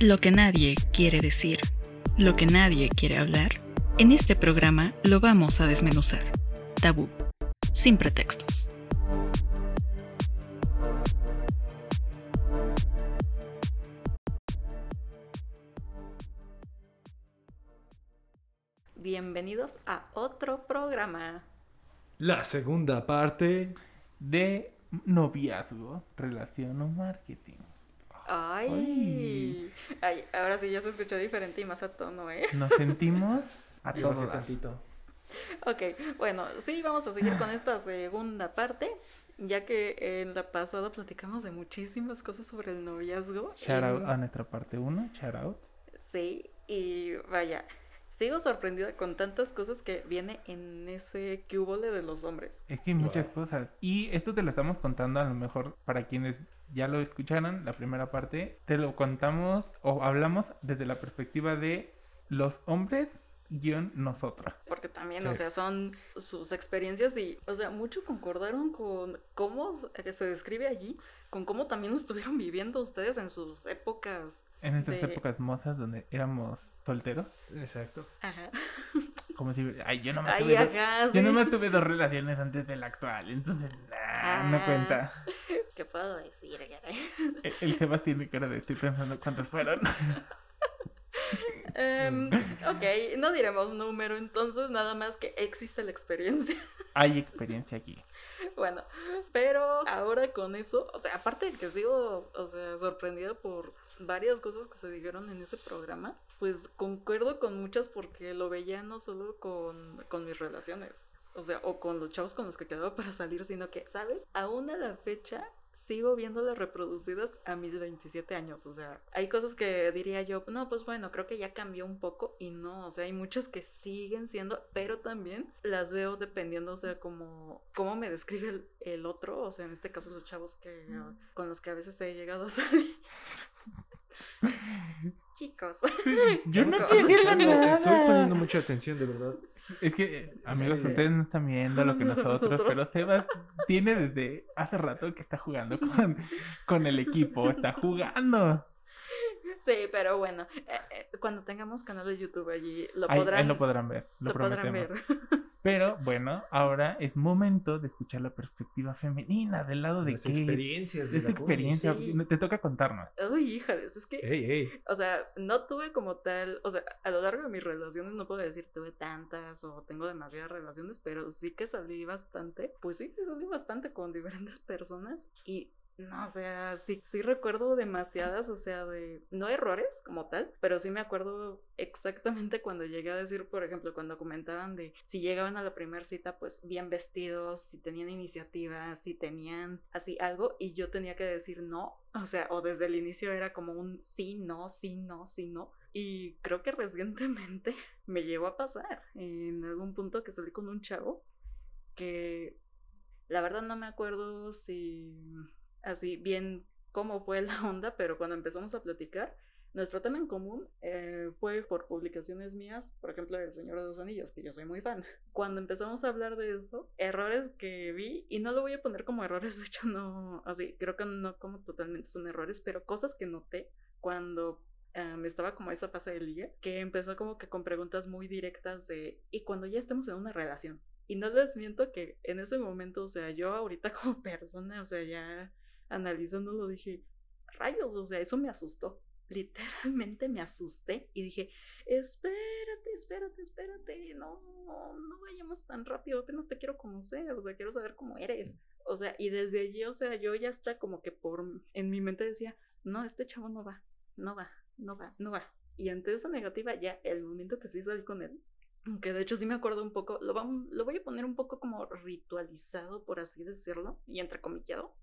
Lo que nadie quiere decir, lo que nadie quiere hablar, en este programa lo vamos a desmenuzar. Tabú, sin pretextos. Bienvenidos a otro programa. La segunda parte. de noviazgo, relación o marketing. Ay. Ay, ahora sí ya se escuchó diferente y más a tono, ¿eh? Nos sentimos a todo tantito. Ok, bueno, sí, vamos a seguir con esta segunda parte, ya que en la pasada platicamos de muchísimas cosas sobre el noviazgo. Shout out y- a nuestra parte 1, shout out. Sí, y vaya, sigo sorprendida con tantas cosas que viene en ese cubole de los hombres. Es que hay muchas Wow. cosas. Y esto te lo estamos contando a lo mejor para quienes ya lo escucharon, la primera parte, te lo contamos o hablamos desde la perspectiva de los hombres guion nosotros. Porque también, o sea, son sus experiencias y, o sea, mucho concordaron con cómo se describe allí, con cómo también lo estuvieron viviendo ustedes en sus épocas. En esas De- épocas mozas donde éramos solteros, Exacto. Ajá. como si, ay, yo no me Ay, tuve dos, ajá, yo sí. no me tuve dos relaciones antes de la actual, entonces, nah, no Ah. cuenta. ¿Qué puedo decir? El, el Jebas tiene cara de estoy pensando cuántos fueron. Em, ok, no diremos número entonces, nada más que existe la experiencia. Hay experiencia aquí. Bueno, pero ahora con eso, o sea, aparte de que sigo, o sea, sorprendida por varias cosas que se dijeron en ese programa, pues concuerdo con muchas porque lo veía no solo con, con mis relaciones, o sea, o con los chavos con los que quedaba para salir, sino que, ¿sabes? Aún a la fecha sigo viéndolas reproducidas a mis 27 años, o sea, hay cosas que diría yo, no, pues bueno, creo que ya cambió un poco y no, o sea, hay muchas que siguen siendo, pero también las veo dependiendo, o sea, como cómo me describe el, el otro, o sea, en este caso los chavos que con los que a veces he llegado a salir. Chicos. Yo no nada. estoy poniendo mucha atención, de verdad. Es que, eh, amigos, Sí. ustedes no están viendo lo que nosotros, Nosotros. pero Sebas tiene desde hace rato que está jugando con, con el equipo, está jugando. Sí, pero bueno, eh, eh, cuando tengamos canal de YouTube allí lo Ahí, podrán, ahí lo podrán ver, lo, lo podrán prometemos. ver. Pero bueno, ahora es momento de escuchar la perspectiva femenina del lado de Las qué experiencias de de tu experiencia. Sí. Te toca contarnos. Uy, híjales, es que Ey, ey. O sea, no tuve como tal, o sea, a lo largo de mis relaciones no puedo decir tuve tantas o tengo demasiadas relaciones, pero sí que salí bastante, pues sí, sí salí bastante con diferentes personas y no, o sea, sí, sí recuerdo demasiadas, o sea, de, no errores como tal, pero sí me acuerdo exactamente cuando llegué a decir, por ejemplo, cuando comentaban de si llegaban a la primera cita, pues bien vestidos, si tenían iniciativa, si tenían así algo, y yo tenía que decir no, o sea, o desde el inicio era como un sí, no, sí, no, sí, no. Y creo que recientemente me llegó a pasar en algún punto que salí con un chavo que la verdad no me acuerdo si así bien cómo fue la onda, pero cuando empezamos a platicar, nuestro tema en común eh, fue por publicaciones mías, por ejemplo, El Señor de los Anillos, que yo soy muy fan. Cuando empezamos a hablar de eso, errores que vi, y no lo voy a poner como errores, de hecho no, así, creo que no como totalmente son errores, pero cosas que noté cuando um, estaba como esa fase de liga, que empezó como que con preguntas muy directas de, ¿y cuando ya estemos en una relación? Y no les miento que en ese momento, o sea, yo ahorita como persona, o sea, ya analizándolo dije, rayos, o sea, eso me asustó. Literalmente me asusté y dije, espérate, espérate, espérate, no, no vayamos tan rápido, apenas te quiero conocer, o sea, quiero saber cómo eres. O sea, y desde allí, o sea, yo ya está como que por, en mi mente decía, no, este chavo no va, no va, no va, no va. Y ante esa negativa, ya el momento que sí salí con él, que de hecho sí me acuerdo un poco, lo, vamos, lo voy a poner un poco como ritualizado, por así decirlo, y entrecomillado.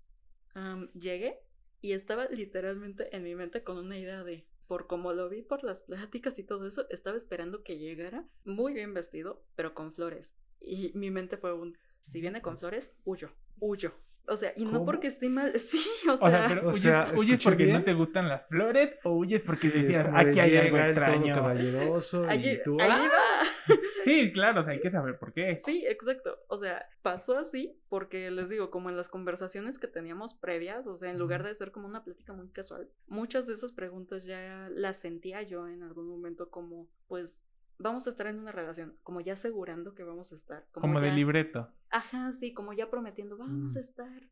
Um, llegué y estaba literalmente en mi mente con una idea de, por como lo vi por las pláticas y todo eso, estaba esperando que llegara muy bien vestido, pero con flores. Y mi mente fue un, si viene con flores, huyo, huyo. O sea, y no ¿Cómo? porque esté mal, sí, o O sea, sea, pero O huyes, sea, huyes ¿escuché porque no bien? te gustan las flores o huyes porque Sí, decías, aquí hay algo todo extraño. caballeroso allí, y tú... ¡ah! Sí, claro, o sea, hay que saber por qué. Sí, exacto. O sea, pasó así porque les digo, como en las conversaciones que teníamos previas, o sea, en lugar de ser como una plática muy casual, muchas de esas preguntas ya las sentía yo en algún momento como, pues, vamos a estar en una relación, como ya asegurando que vamos a estar. Como, de ya- libreto. Ajá, sí, como ya prometiendo, vamos Mm. a estar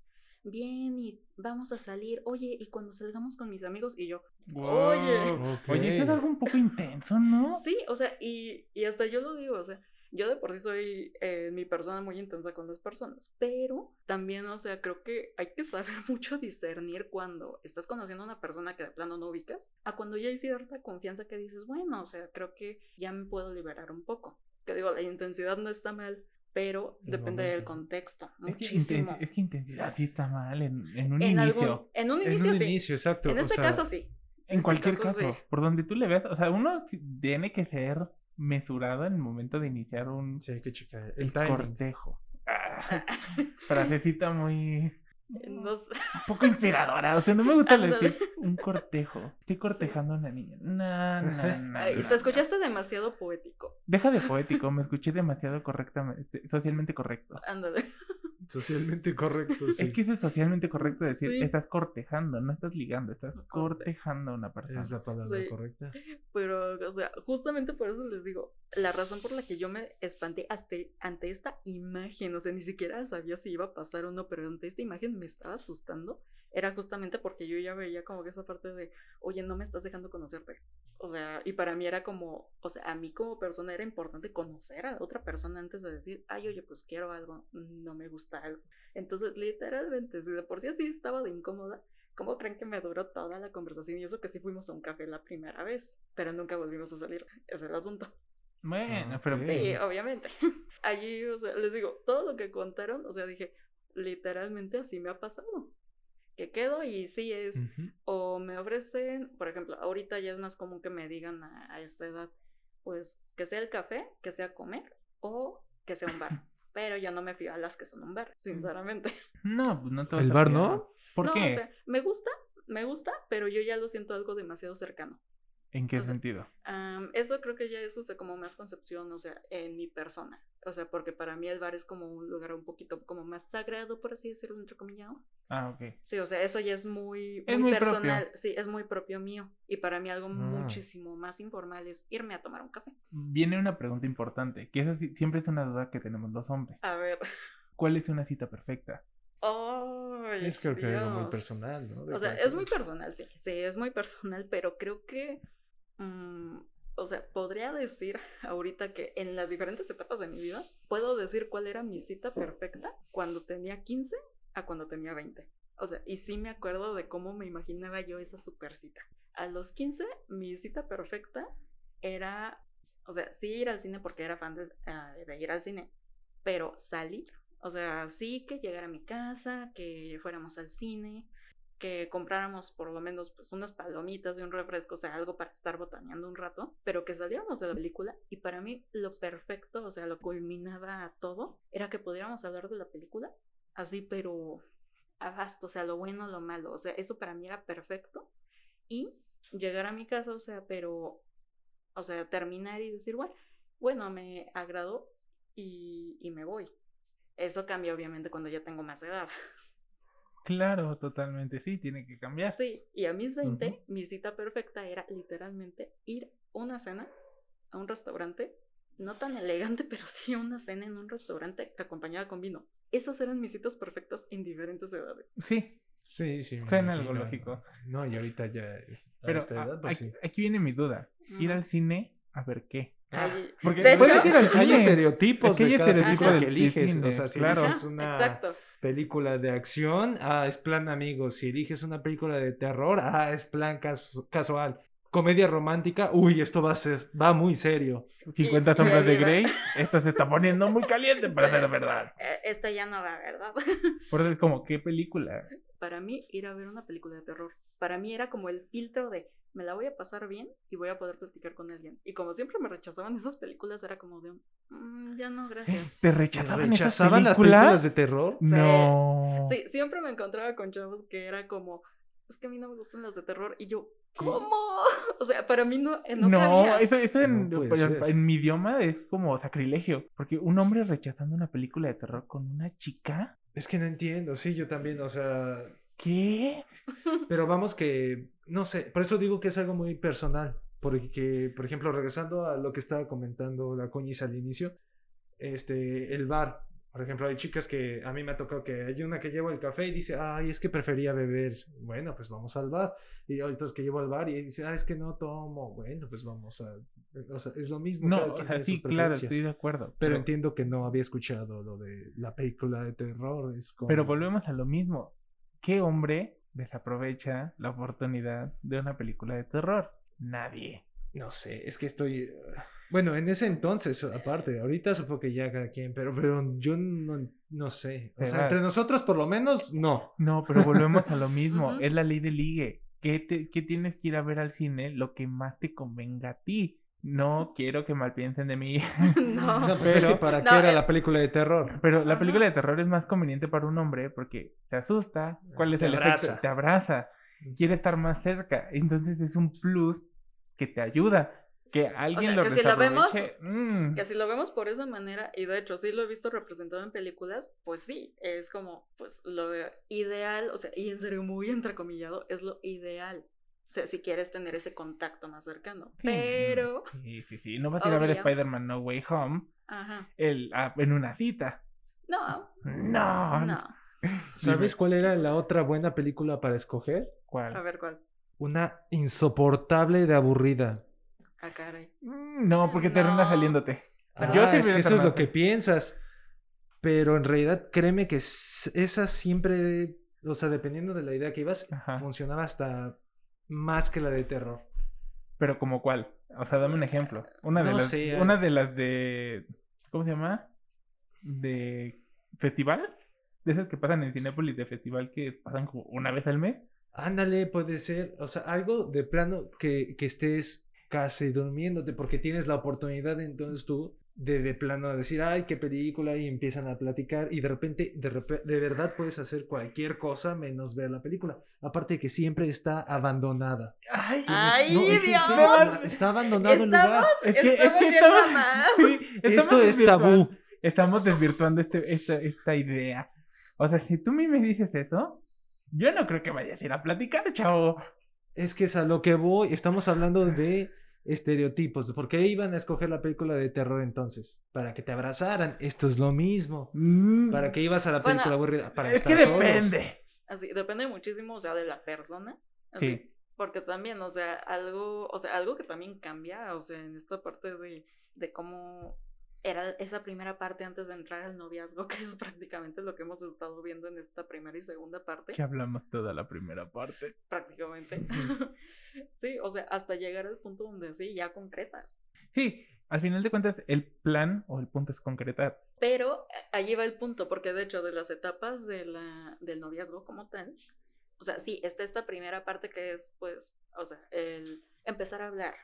bien y vamos a salir. Oye, y cuando salgamos con mis amigos y yo, Oye. Ok. Oye, eso es algo un poco intenso, ¿no? Sí, o sea, y, y hasta yo lo digo, o sea, yo de por sí soy eh, mi persona muy intensa con las personas, pero también, o sea, creo que hay que saber mucho discernir cuando estás conociendo a una persona que de plano no ubicas, a cuando ya hay cierta confianza que dices, bueno, o sea, creo que ya me puedo liberar un poco. Que digo, la intensidad no está mal, pero El depende del contexto, Es que, muchísimo. es que intensidad sí está mal en, en un en inicio. algún, en un En inicio un sí. inicio, exacto. en o este sea, caso sí. En este cualquier caso, caso, sí. por donde tú le veas, o sea, uno tiene que ser mesurado en el momento de iniciar un Sí, hay que checar. El cortejo. Ah, frasecita muy No sé. un poco inspiradora. O sea, no me gusta decir un cortejo. Estoy cortejando a una niña. No, no, no. Ay, no, te escuchaste demasiado poético. Deja de poético, me escuché demasiado correctamente, socialmente correcto. Ándale. Socialmente correcto, sí. Es que eso es socialmente correcto decir, Sí. estás cortejando, no estás ligando, estás Corte- cortejando a una persona. Es la palabra Sí. correcta. Pero, o sea, justamente por eso les digo, la razón por la que yo me espanté hasta ante esta imagen, o sea, ni siquiera sabía si iba a pasar o no, pero ante esta imagen me estaba asustando, era justamente porque yo ya veía como que esa parte de, oye, no me estás dejando conocerte. O sea, y para mí era como, o sea, a mí como persona era importante conocer a la otra persona antes de decir, ay, oye, pues quiero algo, no me gusta algo. Entonces, literalmente, si de por sí así estaba de incómoda, ¿Cómo creen que me duró toda la conversación? Y eso que sí fuimos a un café la primera vez, pero nunca volvimos a salir. Ese es el asunto. Bueno, Ah, pero. Sí, obviamente. Allí, o sea, les digo, todo lo que contaron, o sea, dije, literalmente así me ha pasado. Que quedo y sí es, o me ofrecen, por ejemplo, ahorita ya es más común que me digan a, a esta edad, pues que sea el café, que sea comer o que sea un bar. Pero yo no me fío a las que son un bar, sinceramente. no, pues no te ¿El a bar fiar. no? ¿Por no, qué? o sea, me gusta, me gusta, pero yo ya lo siento algo demasiado cercano. ¿En qué o sea, sentido? Eso creo que ya es, o sea, como más concepción, o sea, en mi persona. O sea, porque para mí el bar es como un lugar un poquito como más sagrado, por así decirlo, entre comillas. Ah, ok. Sí, o sea, eso ya es muy, Es muy muy propio. personal. Sí, es muy propio mío. Y para mí algo Ah. muchísimo más informal es irme a tomar un café. Viene una pregunta importante, que esa sí- siempre es una duda que tenemos los hombres. A ver. ¿Cuál es una cita perfecta? Ay, Es creo que algo muy personal, ¿no? De O sea, es muy personal, sí. Sí, es muy personal, pero creo que. Mm, o sea, podría decir ahorita que en las diferentes etapas de mi vida, puedo decir cuál era mi cita perfecta cuando tenía 15 a cuando tenía 20. O sea, y sí me acuerdo de cómo me imaginaba yo esa super cita. A los 15, mi cita perfecta era. O sea, sí ir al cine porque era fan de, ah, de ir al cine, pero salir. O sea, sí que llegara a mi casa, que fuéramos al cine, que compráramos por lo menos pues unas palomitas y un refresco, o sea, algo para estar botaneando un rato, pero que saliéramos de la película y para mí lo perfecto, o sea, lo culminaba a todo, era que pudiéramos hablar de la película así, pero a gasto, o sea, lo bueno, lo malo, o sea, eso para mí era perfecto y llegar a mi casa, o sea, pero, o sea, terminar y decir, bueno, bueno, me agradó y, y me voy. Eso cambia obviamente cuando ya tengo más edad. Claro, totalmente, sí, tiene que cambiar. Sí, y a mis 20, Ujú. mi cita perfecta era literalmente ir a una cena a un restaurante, no tan elegante, pero sí una cena en un restaurante acompañada con vino. Esas eran mis citas perfectas en diferentes edades. Sí, Sí, sí. Suena algo lógico. No, y ahorita ya es a pero esta edad, a- pues aquí, sí. aquí viene mi duda. Ir al cine a ver qué. Ahí- Porque de puede hecho- que hay estereotipos Es que hay de cada del- que del eliges. cine, O sea, si claro. eliges una Exacto. película de acción, ah, es plan amigos. Si eliges una película de terror, ah, es plan cas- casual. Comedia romántica, uy, esto va, a ser- va muy serio. 50 y sombras de. Grey, esto se está poniendo muy caliente para ser verdad. Eh, Esta ya no va, ¿verdad? Por eso es como, ¿qué película? Para mí, ir a ver una película de terror. Para mí era como el filtro de me la voy a pasar bien y voy a poder platicar con alguien. Y como siempre me rechazaban esas películas, era como de un, "Mm, ya no, gracias. ¿Te rechazaban, esas ¿Rechazaban las películas? películas de terror? No. Sí, siempre me encontraba con chavos que era como, es que a mí no me gustan las de terror. Y yo, ¿cómo? O sea, para mí no, eh, no, No, eso, eso en, No puede pues, en mi idioma es como sacrilegio. Porque un hombre rechazando una película de terror con una chica. Es que no entiendo, sí, yo también, o sea, ¿Qué? pero vamos que, no sé, por eso digo que es algo muy personal, porque, por ejemplo, regresando a lo que estaba comentando la coñiz al inicio, este, el bar, por ejemplo, hay chicas que a mí me ha tocado que hay una que lleva el café y dice, ay, es que prefería beber, bueno, pues vamos al bar, y hay otras que llevo al bar y dice, ah, es que no tomo, bueno, pues vamos a, o sea, es lo mismo. No, o sea, sí, claro, estoy de acuerdo. Pero entiendo que no había escuchado lo de la película de terror. Es como... Pero volvemos a lo mismo. ¿Qué hombre desaprovecha la oportunidad de una película de terror? Nadie. No sé, es que estoy. Bueno, en ese entonces, aparte, ahorita supongo que ya cada quien, pero, pero yo no, no sé. O Se sea, va. entre nosotros, por lo menos, no. No, pero volvemos a lo mismo. Es la ley del ligue. ¿Qué, te- qué tienes que ir a ver al cine? Lo que más te convenga a ti. No quiero que mal piensen de mí. no. No, pues es Pero- que para No, qué era eh. la película de terror. Pero la Ajá. película de terror es más conveniente para un hombre porque te asusta. ¿Cuál es Te el abraza. efecto? Te abraza. Quiere estar más cerca. Entonces es un plus que te ayuda. Que alguien sea, lo que si lo vemos- mm, Que si lo vemos por esa manera, y de hecho sí lo he visto representado en películas, pues sí, es como, pues lo ideal, o sea, y en serio muy entrecomillado, es lo ideal. O sea, si quieres tener ese contacto más cercano. Sí. Pero, Sí, sí, sí. No vas a ir a ver. Spider-Man No Way Home ajá, el, ah, en una cita. no, No. no. ¿Sabes cuál era la otra buena película para escoger? ¿Cuál? A ver cuál. Una insoportable de aburrida. Ah, caray. Mm, No, porque termina saliéndote. Ah, Yo sí es que eso es lo que piensas. Pero en realidad, créeme que esa siempre, o sea, dependiendo de la idea que ibas, Ajá. funcionaba hasta más que la de terror. Pero como cuál? O sea, dame un ejemplo. Una de No las sé, una ah. de las de ¿cómo se llama? De festival? De esas que pasan en Cinépolis de festival que pasan como una vez al mes. Ándale, puede ser, o sea, algo de plano que, que estés casi durmiéndote porque tienes la oportunidad entonces tú de, de plano decir, ay, qué película y empiezan a platicar y de repente, de, repe- de verdad puedes hacer cualquier cosa menos ver la película. Aparte de que siempre está abandonada. Ay, Tienes- ¡Ay, no, es Dios! serio, Está abandonado el lugar. Estamos, Es que- es estamos que estamos- más. Sí, estamos Esto es tabú. Estamos desvirtuando este, esta, esta idea. O sea, si tú a mí me dices eso, yo no creo que vayas a ir a platicar, chavo. Es que es a lo que voy. Estamos hablando de estereotipos. ¿Por qué iban a escoger la película de terror entonces? Para que te abrazaran. Esto es lo mismo. Mm, ¿Para qué ibas a la Bueno, película aburrida? Para es que estar solos. depende. Así, depende muchísimo, o sea, de la persona. Así, Sí. Porque también, o sea, algo, o sea, algo que también cambia, o sea, en esta parte de, de cómo era esa primera parte antes de entrar al noviazgo, que es prácticamente lo que hemos estado viendo en esta primera y segunda parte, Que hablamos toda la primera parte. prácticamente. sí, o sea, hasta llegar al punto donde sí, ya concretas. Sí, al final de cuentas, el plan o el punto es concretar. Pero eh, allí va el punto, porque de hecho de las etapas de la, del noviazgo como tal, o sea, sí, está esta primera parte que es, pues, o sea, el empezar a hablar,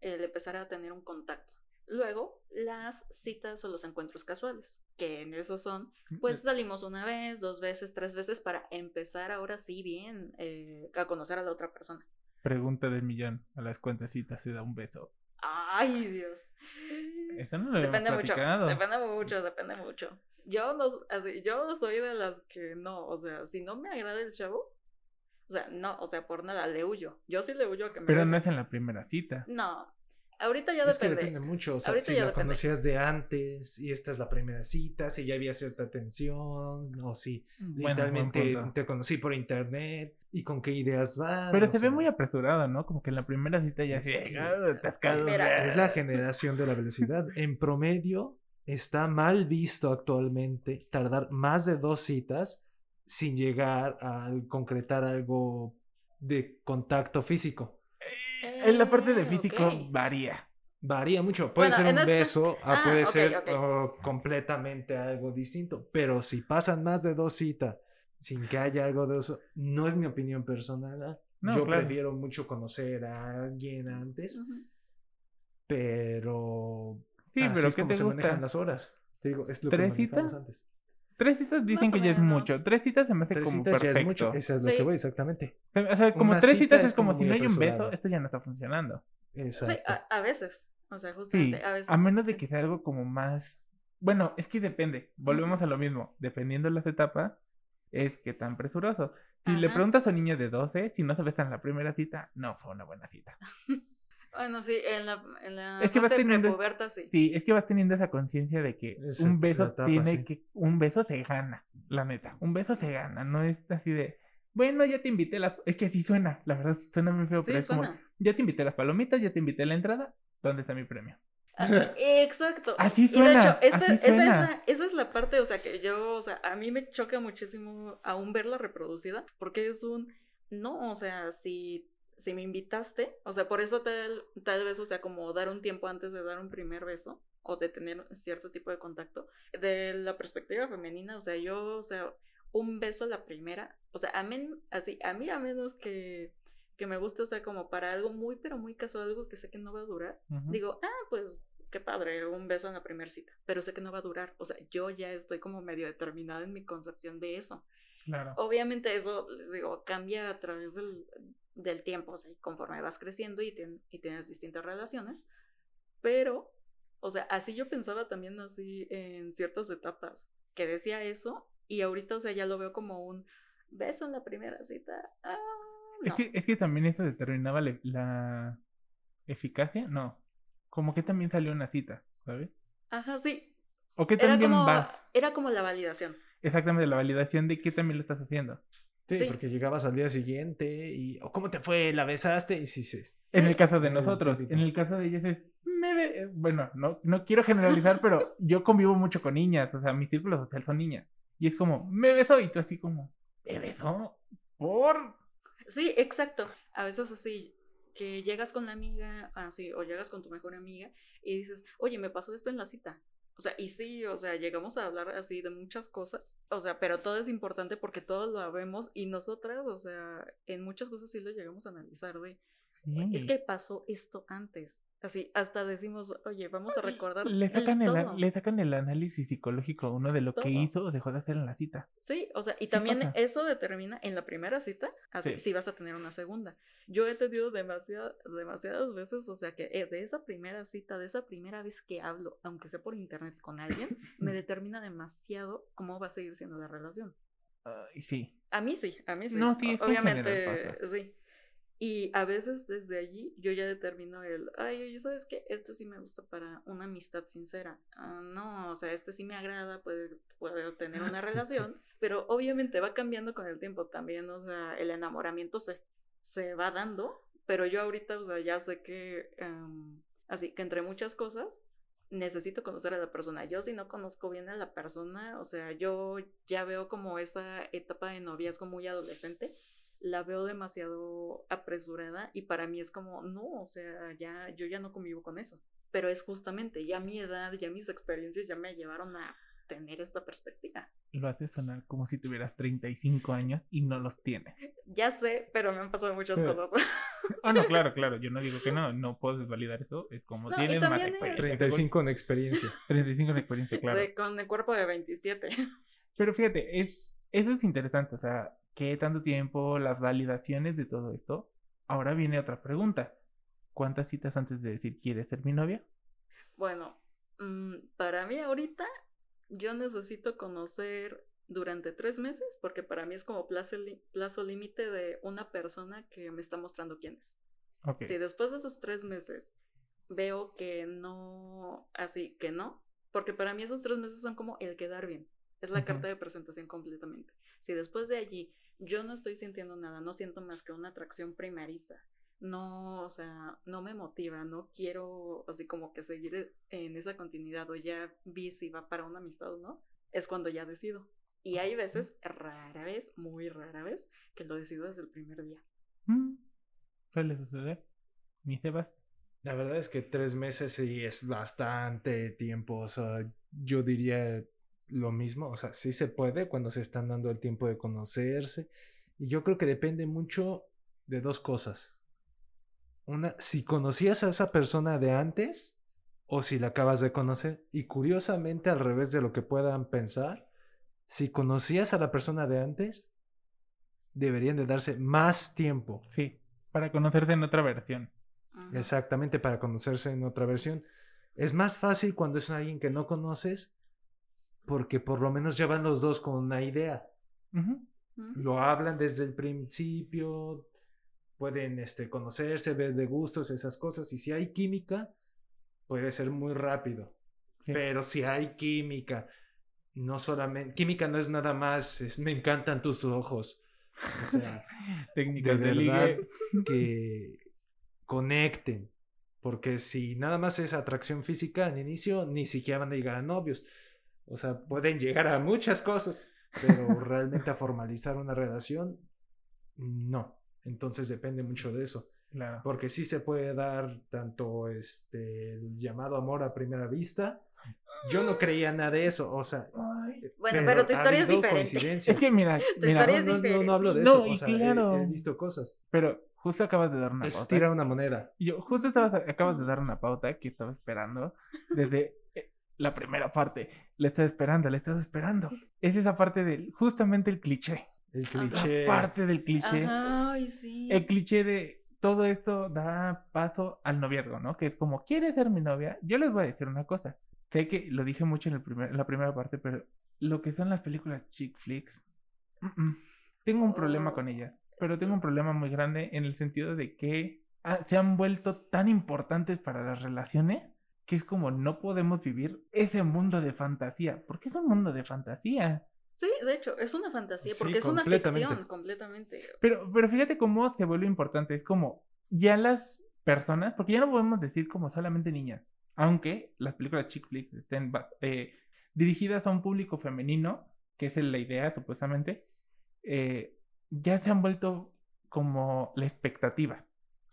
el empezar a tener un contacto. Luego, las citas o los encuentros casuales, que en eso son, pues salimos una vez, dos veces, tres veces para empezar ahora sí bien eh, a conocer a la otra persona. Pregunta del millón. A las cuentecitas se da un beso. Ay, Dios. Eso no lo Depende mucho, depende mucho, depende mucho. Yo no, así, yo soy de las que no, o sea, si no me agrada el chavo, o sea, no, o sea, por nada, le huyo. Yo sí le huyo a que me Pero no es en la primera cita. No, ahorita ya Es que depende. depende mucho. O sea, Ahorita si ya la depende. conocías de antes y esta es la primera cita, si ya había cierta tensión, o si Bueno, buen literalmente te conocí por internet y con qué ideas vas. Pero se ve muy apresurado, ¿no? Como que en la primera cita ya Es que- "Ah, atascado". Mira, Es la generación de la velocidad. En promedio, está mal visto actualmente tardar más de dos citas sin llegar a concretar algo de contacto físico. En la parte de físico varía. Varía mucho. Puede Bueno, ser un este- beso, a Ah, puede ok, ser ok. oh, completamente algo distinto. Pero si pasan más de dos citas sin que haya algo de eso, no es mi opinión personal. ¿ah? No, Yo claro. prefiero mucho conocer a alguien antes, pero Sí, así pero es ¿qué como te se gusta? manejan las horas. Te digo, es lo que ¿Tres manejamos citas? antes. Tres citas dicen que ya es mucho. Tres citas se me hace Tres como citas ya perfecto. es mucho. Eso es lo Sí. que voy, exactamente. O sea, como Una tres cita citas es como como si no hay un beso, esto ya no está funcionando. Exacto. Sí, a, a veces. O sea, Sí, justamente, a veces. a menos de que sea algo como más... Bueno, es que depende. Volvemos a lo mismo. Dependiendo de las etapas, es que tan presuroso. Si le preguntas a un niño de 12, si no se besan en la primera cita, no fue una buena cita. Bueno, sí, en la, en la Es que vas fase teniendo- prepuberta, sí. Sí, es que vas teniendo esa conciencia de que un beso etapa, tiene sí. que... Un beso se gana, la neta. Un beso se gana, no es así de... Bueno, ya te invité las... Es que sí suena, la verdad suena muy feo, Sí, pero es como... suena. Ya te invité las palomitas, ya te invité la entrada. ¿Dónde está mi premio? Ah, Exacto. Así Y de suena, hecho, esta- así esa, es suena. la, esa es la parte, o sea, que yo, o sea, a mí me choca muchísimo aún verla reproducida, porque es un, no, o sea, si, si me invitaste, o sea, por eso tal, tal vez, o sea, como dar un tiempo antes de dar un primer beso o de tener cierto tipo de contacto, de la perspectiva femenina, o sea, yo, o sea, un beso a la primera, o sea, a men, así, a mí a menos que, que me guste, o sea, como para algo muy, pero muy casual, algo que sé que no va a durar, digo, ah, pues qué padre, un beso en la primera cita, pero sé que no va a durar, o sea, yo ya estoy como medio determinada en mi concepción de eso. Claro. Obviamente eso, les digo, cambia a través del, del tiempo, o sea, conforme vas creciendo y, tien- y tienes distintas relaciones, pero, o sea, así yo pensaba también así en ciertas etapas, que decía eso, y ahorita, o sea, ya lo veo como un beso en la primera cita. Ah, Es, que, es que también eso determinaba la, la eficacia. No. Como que también salió una cita, ¿sabes? Ajá, sí. O que Era también como, vas. era como la validación. Exactamente, la validación de que también lo estás haciendo. Sí, Sí. porque llegabas al día siguiente y, o ¿cómo te fue? ¿La besaste? Y sí, sí. En el caso de nosotros, en el caso de ellas es, me ve- bueno, no, no quiero generalizar, pero yo convivo mucho con niñas, o sea, mi círculo social son niñas. Y es como, me besó, y tú así como, ¿me besó? ¿Por? Sí, exacto. A veces así, que llegas con la amiga, así, o llegas con tu mejor amiga y dices, oye, me pasó esto en la cita. O sea, y sí, o sea, llegamos a hablar así de muchas cosas. O sea, pero todo es importante porque todos lo vemos y nosotras, o sea, en muchas cosas sí lo llegamos a analizar de, es que pasó esto antes. Así, hasta decimos, oye, vamos a recordar Le sacan el, le sacan el análisis psicológico a uno de lo que hizo o dejó de hacer en la cita. Sí, o sea, y también pasa. eso determina en la primera cita, así, Sí. si vas a tener una segunda. Yo he tenido demasiada- demasiadas veces, o sea, que eh, de esa primera cita, de esa primera vez que hablo, aunque sea por internet con alguien, me determina demasiado cómo va a seguir siendo la relación. Ay, sí. A mí sí, a mí sí. No, sí, Obviamente, sí. Y a veces desde allí yo ya determino el, ay, oye, ¿sabes qué? Esto sí me gusta para una amistad sincera. Ah, no, o sea, este sí me agrada, puede, puede tener una relación, pero obviamente va cambiando con el tiempo también, o sea, el enamoramiento se, se va dando, pero yo ahorita, o sea, ya sé que, em, así que entre muchas cosas, necesito conocer a la persona. Yo si no conozco bien a la persona, o sea, yo ya veo como esa etapa de noviazgo muy adolescente, la veo demasiado apresurada y para mí es como, no, o sea, ya yo ya no convivo con eso. Pero es justamente, ya mi edad, ya mis experiencias ya me llevaron a tener esta perspectiva. Lo hace sonar como si tuvieras 35 años y no los tienes. Ya sé, pero me han pasado muchas Sí. cosas. Ah, no, claro, claro. Yo no digo que no. No puedo desvalidar eso. Es como No, y tienes más experiencia. 35 en experiencia. 35 en experiencia, claro. Sí, con el cuerpo de 27. Pero fíjate, es, eso es interesante. O sea, ¿qué tanto tiempo, las validaciones de todo esto? Ahora viene otra pregunta. ¿Cuántas citas antes de decir quieres ser mi novia? Bueno, mm, para mí ahorita yo necesito conocer durante tres meses porque para mí es como plazo, límite de una persona que me está mostrando quién es. Si después de esos tres meses veo que no, así que no, porque para mí esos tres meses son como el quedar bien. Es la carta de presentación completamente. Si después de allí yo no estoy sintiendo nada, no siento más que una atracción primariza, no, o sea, no me motiva, no quiero así como que seguir en esa continuidad o ya vi si va para una amistad o no, es cuando ya decido. Y hay veces, rara vez, muy rara vez, que lo decido desde el primer día. Mm, Suele suceder. Mi Sebas. La verdad es que tres meses sí es bastante tiempo. O sea, yo diría lo mismo. O sea, sí se puede cuando se están dando el tiempo de conocerse. Y yo creo que depende mucho de dos cosas. Una, si conocías a esa persona de antes o si la acabas de conocer. Y curiosamente, al revés de lo que puedan pensar, si conocías a la persona de antes, deberían de darse más tiempo. Sí, para conocerse en otra versión. Exactamente, para conocerse en otra versión. Es más fácil cuando es alguien que no conoces, porque por lo menos ya van los dos con una idea. Lo hablan desde el principio, pueden este, conocerse, ver de gustos, esas cosas. Y si hay química, puede ser muy rápido. Sí. Pero si hay química, no solamente. Química no es nada más, es, me encantan tus ojos. O sea, de Técnicas de, verdad ligue. que conecten. Porque si nada más es atracción física al inicio, ni siquiera van a llegar a novios. O sea, pueden llegar a muchas cosas, pero realmente a formalizar una relación, no. Entonces depende mucho de eso. Claro. Porque sí se puede dar tanto este el llamado amor a primera vista. Yo no creía nada de eso, o sea. Bueno, pero tu ha historia es diferente. Es que mira, Tu mira, historia es no, no, no, diferente. no hablo de No, eso. o sea, he- claro. he, visto cosas. pero justo acabas de dar una Es pauta. tirar una moneda. Yo justo estabas, acabas de dar una pauta que estaba esperando desde eh, la primera parte. Le estás esperando, le estás esperando. Es esa parte del, justamente el cliché. El cliché. Parte del cliché. Ajá, ay, sí. El cliché de todo esto da paso al noviazgo, ¿no? Que es como, ¿quieres ser mi novia? Yo les voy a decir una cosa. Sé que lo dije mucho en, el primer, en la primera parte, pero lo que son las películas chick flicks, mm, mm, tengo un problema Oh. con ellas. Pero tengo un problema muy grande en el sentido de que ah, se han vuelto tan importantes para las relaciones que es como no podemos vivir ese mundo de fantasía. Porque es un mundo de fantasía. Sí, de hecho, es una fantasía, Sí, porque es una ficción, completamente. Pero, pero fíjate cómo se vuelve importante. Es como ya las personas, porque ya no podemos decir como solamente niñas, aunque las películas chick flicks estén eh, dirigidas a un público femenino, que es la idea supuestamente, eh, ya se han vuelto como la expectativa.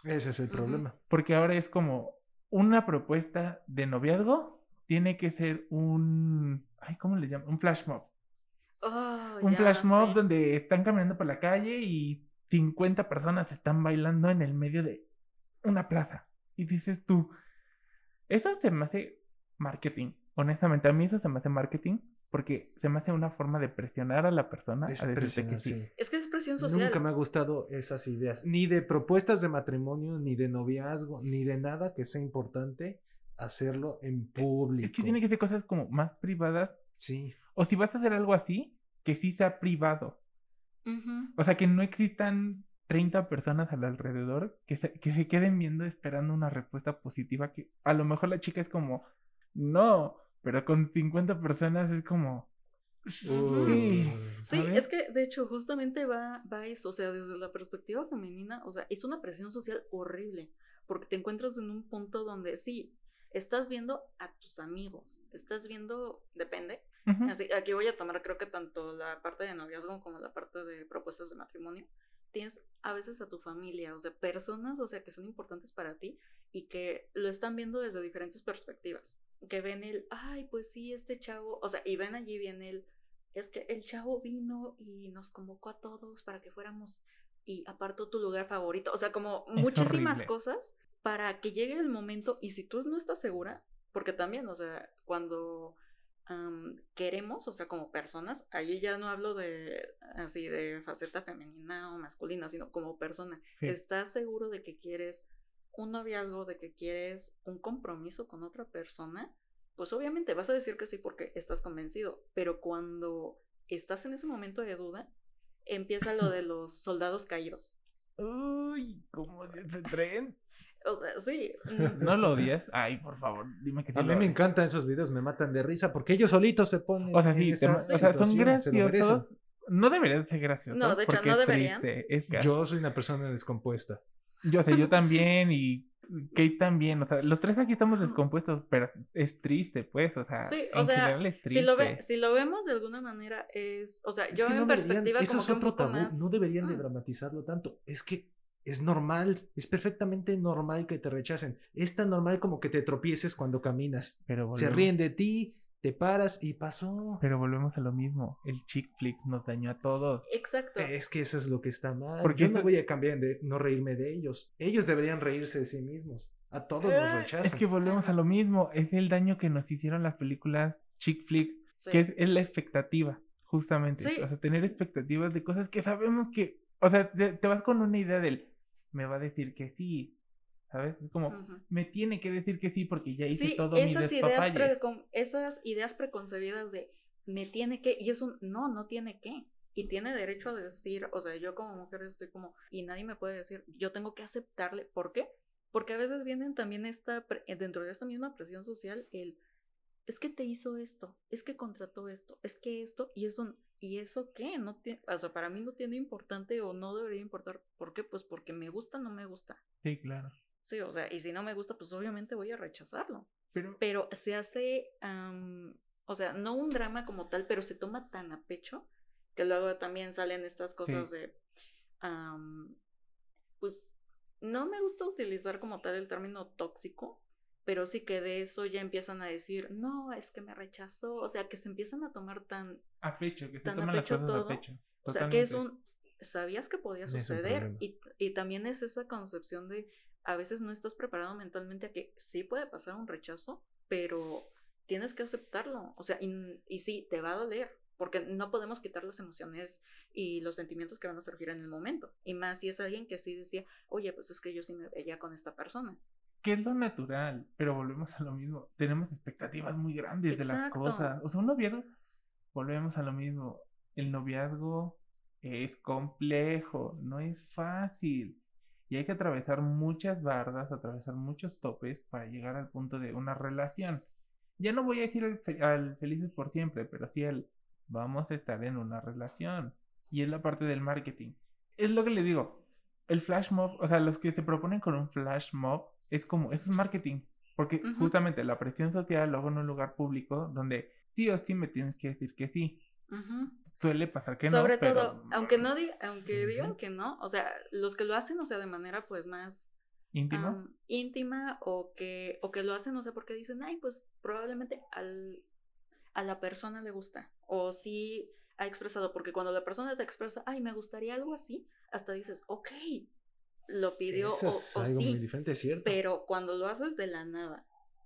Ese es el problema. Porque ahora es como una propuesta de noviazgo, tiene que ser un... Ay, ¿cómo le llaman? Un flash mob Oh, un flash mob donde están caminando por la calle y 50 personas están bailando en el medio de una plaza. Y dices tú, eso se me hace marketing. Honestamente, a mí eso se me hace marketing porque se me hace una forma de presionar a la persona Es a decirte que sí. sí. Es que es presión social. Nunca me ha gustado esas ideas, ni de propuestas de matrimonio, ni de noviazgo, ni de nada que sea importante hacerlo en público. Es que tiene que ser cosas como más privadas. Sí, O si vas a hacer algo así, que sí sea privado. O sea, que no existan 30 personas al alrededor que se, que se queden viendo esperando una respuesta positiva que a lo mejor la chica es como, no, pero con 50 personas es como, sí. Sí, es que de hecho justamente va, va eso, o sea, desde la perspectiva femenina, o sea, es una presión social horrible, porque te encuentras en un punto donde sí, estás viendo a tus amigos, estás viendo, depende, así, aquí voy a tomar creo que tanto la parte de noviazgo como la parte de propuestas de matrimonio, tienes a veces a tu familia, o sea, personas, o sea, que son importantes para ti y que lo están viendo desde diferentes perspectivas, que ven el, ay, pues sí, este chavo, o sea, y ven allí bien el, es que el chavo vino y nos convocó a todos para que fuéramos y apartó tu lugar favorito. O sea, como Es muchísimas horrible. cosas para que llegue el momento y si tú no estás segura, porque también, o sea, cuando queremos, o sea, como personas, allí ya no hablo de así de faceta femenina o masculina, sino como persona. Sí. ¿Estás seguro de que quieres un noviazgo, de que quieres un compromiso con otra persona? Pues obviamente vas a decir que sí porque estás convencido, pero cuando estás en ese momento de duda, empieza lo de los soldados caídos. Uy, ¿cómo ese tren? O sea, sí. ¿No lo odias? Ay, por favor, dime que sí a mí me encantan esos videos, me matan de risa porque ellos solitos se ponen. O sea, sí, te o sea, son se graciosos. No deberían ser graciosos. No, de hecho, no deberían. triste, es ga- Yo soy una persona descompuesta. Yo sé, yo también y Kate también, o sea, los tres aquí estamos descompuestos, pero es triste, pues, o sea, Sí, o en sea, general es triste. si lo, ve, si lo vemos de alguna manera es, o sea, Es yo en no deberían- perspectiva eso como es que otro tabú, más... no deberían de dramatizarlo tanto. Es que es normal, es perfectamente normal que te rechacen. Es tan normal como que te tropieces cuando caminas. Pero Se ríen de ti, te paras y pasó. Pero volvemos a lo mismo, el chick flick nos dañó a todos. Exacto. Es que eso es lo que está mal. Porque Yo no voy a cambiar de no reírme de ellos. Ellos deberían reírse de sí mismos. A todos los Eh, rechazan. Es que volvemos a lo mismo, es el daño que nos hicieron las películas chick flick, Sí. que es, es la expectativa. Justamente. Sí. O sea, tener expectativas de cosas que sabemos que. O sea, te, te vas con una idea del. Me va a decir que sí. ¿Sabes? Es como. Me tiene que decir que sí porque ya hice Sí, todo mi esas ideas, despapalle. precon- esas ideas preconcebidas de me tiene que, y eso no, no tiene que. Y tiene derecho a decir, o sea, yo como mujer estoy como, y nadie me puede decir, yo tengo que aceptarle. ¿Por qué? Porque a veces vienen también esta, pre- eh, dentro de esta misma presión social, el, es que te hizo esto, es que contrató esto, es que esto, y eso, ¿y eso qué? No tiene, o sea, para mí no tiene importante o no debería importar. ¿Por qué? Pues porque me gusta, no me gusta. Sí, claro. Sí, o sea, y si no me gusta, pues obviamente voy a rechazarlo. Pero. pero se hace, am, o sea, no un drama como tal, pero se toma tan a pecho que luego también salen estas cosas de, am, pues, no me gusta utilizar como tal el término tóxico, pero sí que de eso ya empiezan a decir, no, es que me rechazó, o sea, que se empiezan a tomar tan, A pecho, que se tan a toman las cosas todo, a pecho. o sea, que es un, sabías que podía suceder y también es esa concepción de a veces no estás preparado mentalmente a que sí puede pasar un rechazo, pero tienes que aceptarlo, o sea, y, y sí, te va a doler, porque no podemos quitar las emociones y los sentimientos que van a surgir en el momento, y más si es alguien que sí decía, oye, pues es que yo sí me veía con esta persona. Que es lo natural, pero volvemos a lo mismo. Tenemos expectativas muy grandes de las cosas. O sea, un noviazgo, volvemos a lo mismo. El noviazgo es complejo, no es fácil. Y hay que atravesar muchas bardas, atravesar muchos topes para llegar al punto de una relación. Ya no voy a decir al, fe- al felices por siempre, pero sí al vamos a estar en una relación. Y es la parte del marketing. Es lo que le digo. El flash mob, o sea, los que se proponen con un flash mob, es como, eso es marketing. Porque justamente la presión social luego en un lugar público donde sí o sí me tienes que decir que sí. Ujú. Suele pasar que Sobre no, pero... todo, aunque no diga, aunque digan que no, o sea, los que lo hacen, o sea, de manera pues más íntimo. am, íntima o que, o que lo hacen, no sé por qué dicen, ay, pues probablemente al, a la persona le gusta. O sí ha expresado, porque cuando la persona te expresa, ay, me gustaría algo así, hasta dices, ok, lo pidió Eso o, es o algo sí, muy diferente, es cierto. pero cuando lo haces de la nada,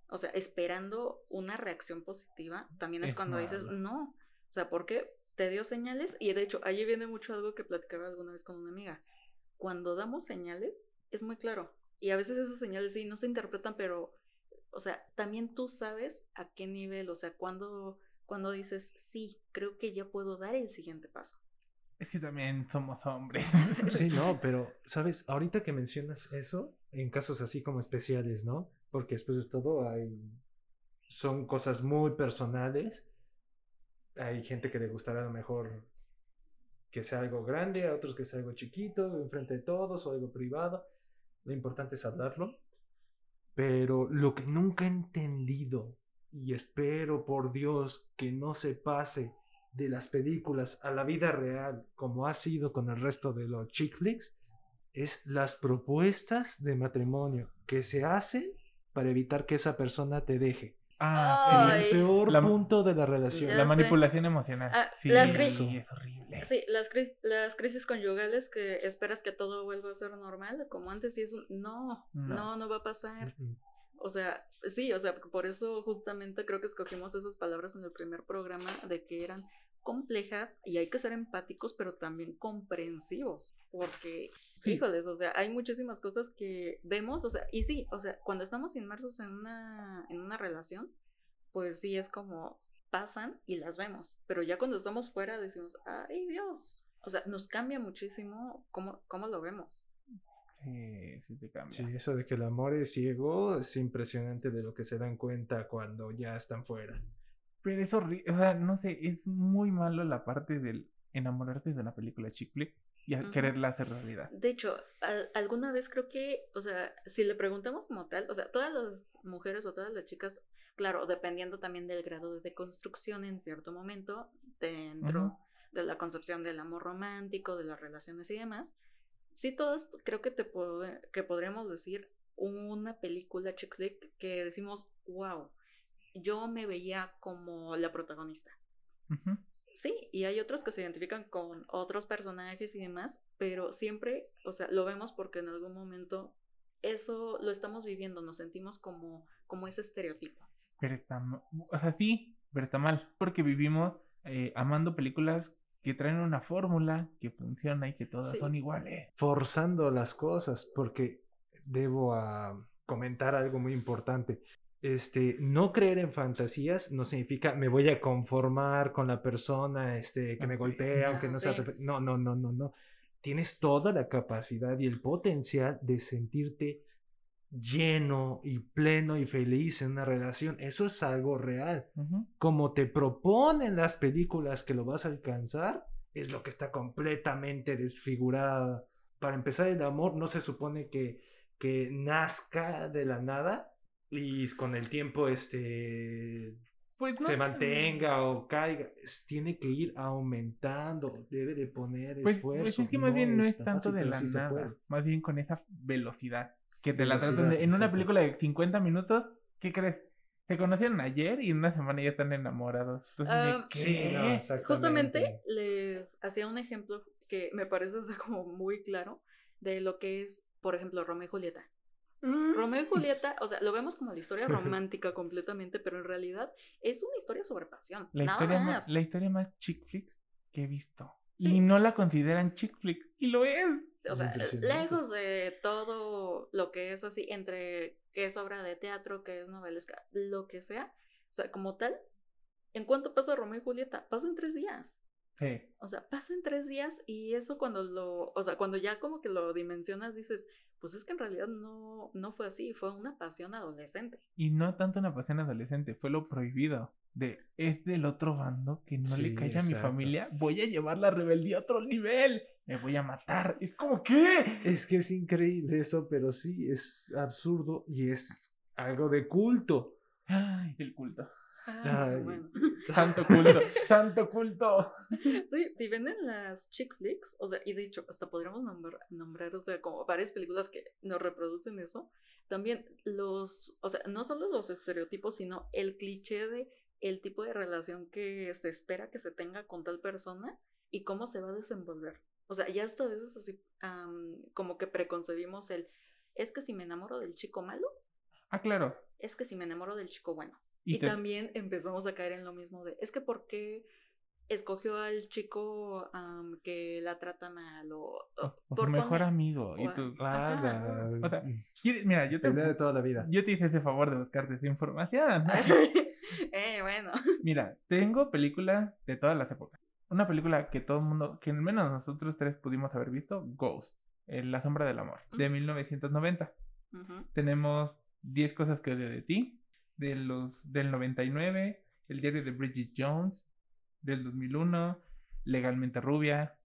o sea, esperando una reacción positiva, también es, Es cuando dices, no. O sea, porque te dio señales y de hecho, allí viene mucho algo que platicaba alguna vez con una amiga. Cuando damos señales, es muy claro. Y a veces esas señales sí no se interpretan, pero, o sea, también tú sabes a qué nivel, o sea, cuando, cuando dices, sí, creo que ya puedo dar el siguiente paso. Es que también somos hombres. Sí, no, pero, ¿sabes? Ahorita que mencionas eso, en casos así como especiales, ¿no? Porque después de todo hay... Son cosas muy personales. Hay gente que le gustará a lo mejor que sea algo grande, a otros que sea algo chiquito, enfrente de todos o algo privado. Lo importante es hablarlo. Pero lo que nunca he entendido, y espero por Dios que no se pase de las películas a la vida real, como ha sido con el resto de los chick flicks, es las propuestas de matrimonio que se hacen para evitar que esa persona te deje. Ah, Ay. el peor La- punto de la relación. la sé. manipulación emocional. Ah, sí, las cri- sí, es horrible. Sí, las, cri- las crisis conyugales que esperas que todo vuelva a ser normal, como antes, y eso, no, No. no, no va a pasar. Mm, O sea, sí, o sea, por eso justamente creo que escogimos esas palabras en el primer programa de que eran complejas y hay que ser empáticos, pero también comprensivos, porque, Sí. híjoles, o sea, hay muchísimas cosas que vemos, o sea, y sí, o sea, cuando estamos inmersos en una, en una relación, pues sí es como pasan y las vemos, pero ya cuando estamos fuera decimos, ay Dios, o sea, nos cambia muchísimo cómo, cómo lo vemos. Sí, sí te cambia. Sí, eso de que el amor es ciego es impresionante de lo que se dan cuenta cuando ya están fuera. Pero es horrible, o sea, no sé, es muy malo la parte del enamorarte de la película chick flick y a quererla hacer realidad. De hecho, al- alguna vez creo que, o sea, si le preguntamos como tal, o sea, todas las mujeres o todas las chicas, claro, dependiendo también del grado de deconstrucción en cierto momento, dentro de la concepción del amor romántico, de las relaciones y demás, sí todas creo que te pod- que podríamos decir una película chick flick que decimos, wow, yo me veía como la protagonista. Sí, y hay otros que se identifican con otros personajes y demás, pero siempre, o sea, lo vemos porque en algún momento eso lo estamos viviendo, nos sentimos como, como ese estereotipo. Pero está, o sea, sí, pero está mal, porque vivimos eh, amando películas que traen una fórmula que funciona y que todas Sí. son iguales. forzando las cosas, porque debo ah, comentar algo muy importante. Este, no creer en fantasías no significa me voy a conformar con la persona este, que me golpea, aunque no sea Sí. No, no, no, no, no. Tienes toda la capacidad y el potencial de sentirte lleno y pleno y feliz en una relación. Eso es algo real como te proponen las películas que lo vas a alcanzar, es lo que está completamente desfigurado. Para empezar, el amor no se supone que, que nazca de la nada y con el tiempo este, Pues no se mantenga o caiga. Es- tiene que ir aumentando, debe de poner Pues, esfuerzo. pues es que más bien no es tan tanto fácil, de la sí nada, más bien con esa velocidad que te la tratan de... En una película de 50 minutos, ¿qué crees? Se conocieron ayer y en una semana ya están enamorados. Entonces, ¿de Ah, qué? Sí, no, exactamente. Justamente les hacía un ejemplo que me parece o sea, como muy claro de lo que es, por ejemplo, Romeo y Julieta. Romeo y Julieta, o sea, lo vemos como la historia romántica completamente, pero en realidad es una historia sobre pasión. La nada historia, más. más, la historia más chick flick que he visto. Sí. Y no la consideran chick flick. Y lo es. O Es sea, lejos de todo lo que es así, entre que es obra de teatro, que es novelesca, lo que sea. O sea, como tal, ¿en cuánto pasa Romeo y Julieta? Pasa en tres días. Sí. O sea, pasa en tres días y eso cuando lo, o sea, cuando ya como que lo dimensionas, dices, pues es que en realidad no, no fue así, fue una pasión adolescente. Y no tanto una pasión adolescente, fue lo prohibido. De es del otro bando que no le cae a mi familia, voy a llevar la rebeldía a otro nivel, me voy a matar. Es como, ¿qué? Es que es increíble eso, pero sí, es absurdo y es algo de culto. Ay, el culto. Ah, Ay. bueno. Tanto culto, tanto culto. Sí, si ven en las chick flicks, o sea, y de hecho, hasta podríamos nombrar, nombrar, o sea, como varias películas que nos reproducen eso, también los, o sea, no solo los estereotipos, sino el cliché de el tipo de relación que se espera que se tenga con tal persona y cómo se va a desenvolver. O sea, ya hasta a veces así, como que preconcebimos el, es que si me enamoro del chico malo, Ah, claro. es que si me enamoro del chico bueno. Y, Y, te- también empezamos a caer en lo mismo de, es que ¿por qué escogió al chico que la trata mal o, o, por su mejor poner- amigo. Y tú, Ajá. O sea, ¿quieres- mira, yo te, Pelea de toda la vida. yo te hice ese favor de buscarte esa información. eh, bueno. Mira, tengo películas de todas las épocas. Una película que todo el mundo, que al menos nosotros tres pudimos haber visto, Ghost, eh, La sombra del amor, de Mm. 1990. Ujú. Tenemos 10 cosas que odio de ti, de los, del 99, El diario de Bridget Jones, del 2001, Legalmente rubia,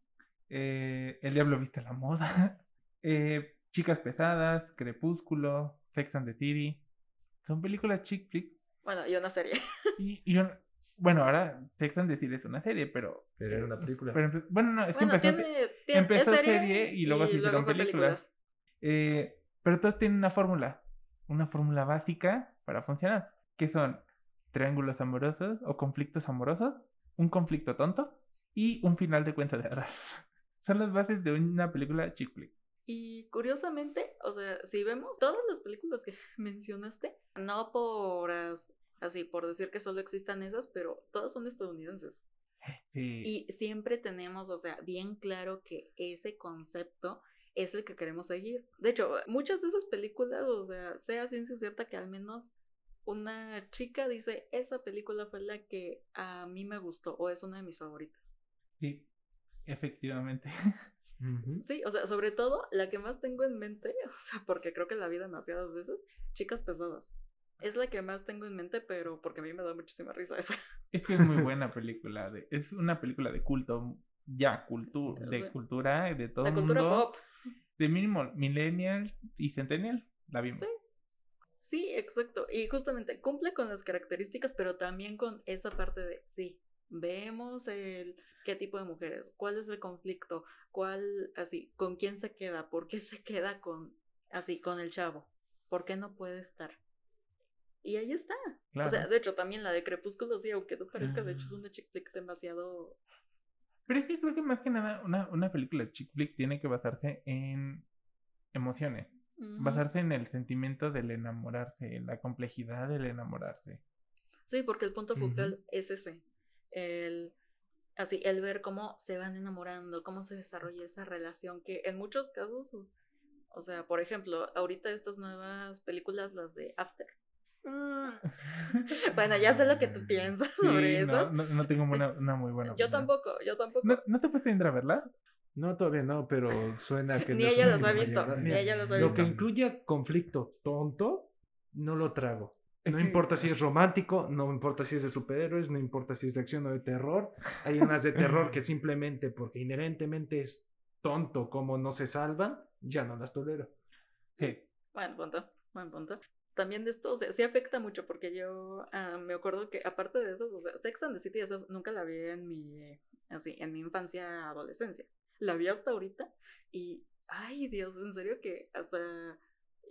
eh, El diablo viste a la moda, eh, Chicas pesadas, Crepúsculo, Sex and the City. Son películas chick flicks Bueno, y una serie. y, bueno, ahora Sex and the City es una serie, pero... Pero era una película. pero bueno, no, es que Bueno, empezó, tiene, tiene- empezó es serie y luego se hicieron películas. eh, pero todos tienen una fórmula, una fórmula básica para funcionar, que son triángulos amorosos o conflictos amorosos, un conflicto tonto y un final de cuenta de hadas. Son las bases de una película chick flick. Y curiosamente, o sea, si vemos todas las películas que mencionaste, no por as- así, por decir que solo existan esas, pero todas son estadounidenses. Sí. Y siempre tenemos, o sea, bien claro que ese concepto es el que queremos seguir. De hecho, muchas de esas películas, o sea, sea ciencia cierta que al menos una chica dice, esa película fue la que a mí me gustó o es una de mis favoritas. sí, efectivamente. Sí, o sea, sobre todo la que más tengo en mente, o sea, porque creo que la vi demasiadas veces, Chicas Pesadas. Es la que más tengo en mente, pero porque a mí me da muchísima risa esa. Es que es muy buena película. De, es una película de culto, ya, cultu de cultura, de todo La el cultura mundo. pop. De mínimo millennial y centennial, la vimos. Sí. Sí, exacto. Y justamente cumple con las características, pero también con esa parte de, sí, vemos el qué tipo de mujeres, cuál es el conflicto, cuál, así, con quién se queda, por qué se queda con, así, con el chavo, por qué no puede estar. Y ahí está. Claro. O sea, de hecho, también la de Crepúsculo, sí, aunque no parezca, de hecho es Ah. una chick flick demasiado... Pero es que creo que más que nada una, una película chick flick tiene que basarse en emociones. Basarse en el sentimiento del enamorarse, en la complejidad del enamorarse. Sí, porque el punto focal es ese. El así el ver cómo se van enamorando, cómo se desarrolla esa relación, que en muchos casos, o sea, por ejemplo, ahorita estas nuevas películas, las de After. bueno, ya sé lo que tú piensas Sí, sobre no, esas. No, no tengo una, una muy buena yo opinión. tampoco, yo tampoco. ¿No, ¿No te puedes ir a verla? No, todavía no, pero suena que Ni no es ella los ha visto, ni Mira, ella los ha Lo visto. que incluya conflicto tonto, no lo trago. No importa si es romántico, no importa si es de superhéroes, no importa si es de acción o de terror. Hay unas de terror que simplemente porque inherentemente es tonto como no se salvan, ya no las tolero. Sí. Buen punto, buen punto. También de esto, o sea, sí afecta mucho porque yo ah, me acuerdo que aparte de eso, o sea, Sex and the City, esas nunca la vi en mi, así, en mi infancia, adolescencia. La vi hasta ahorita y, ay Dios, en serio que hasta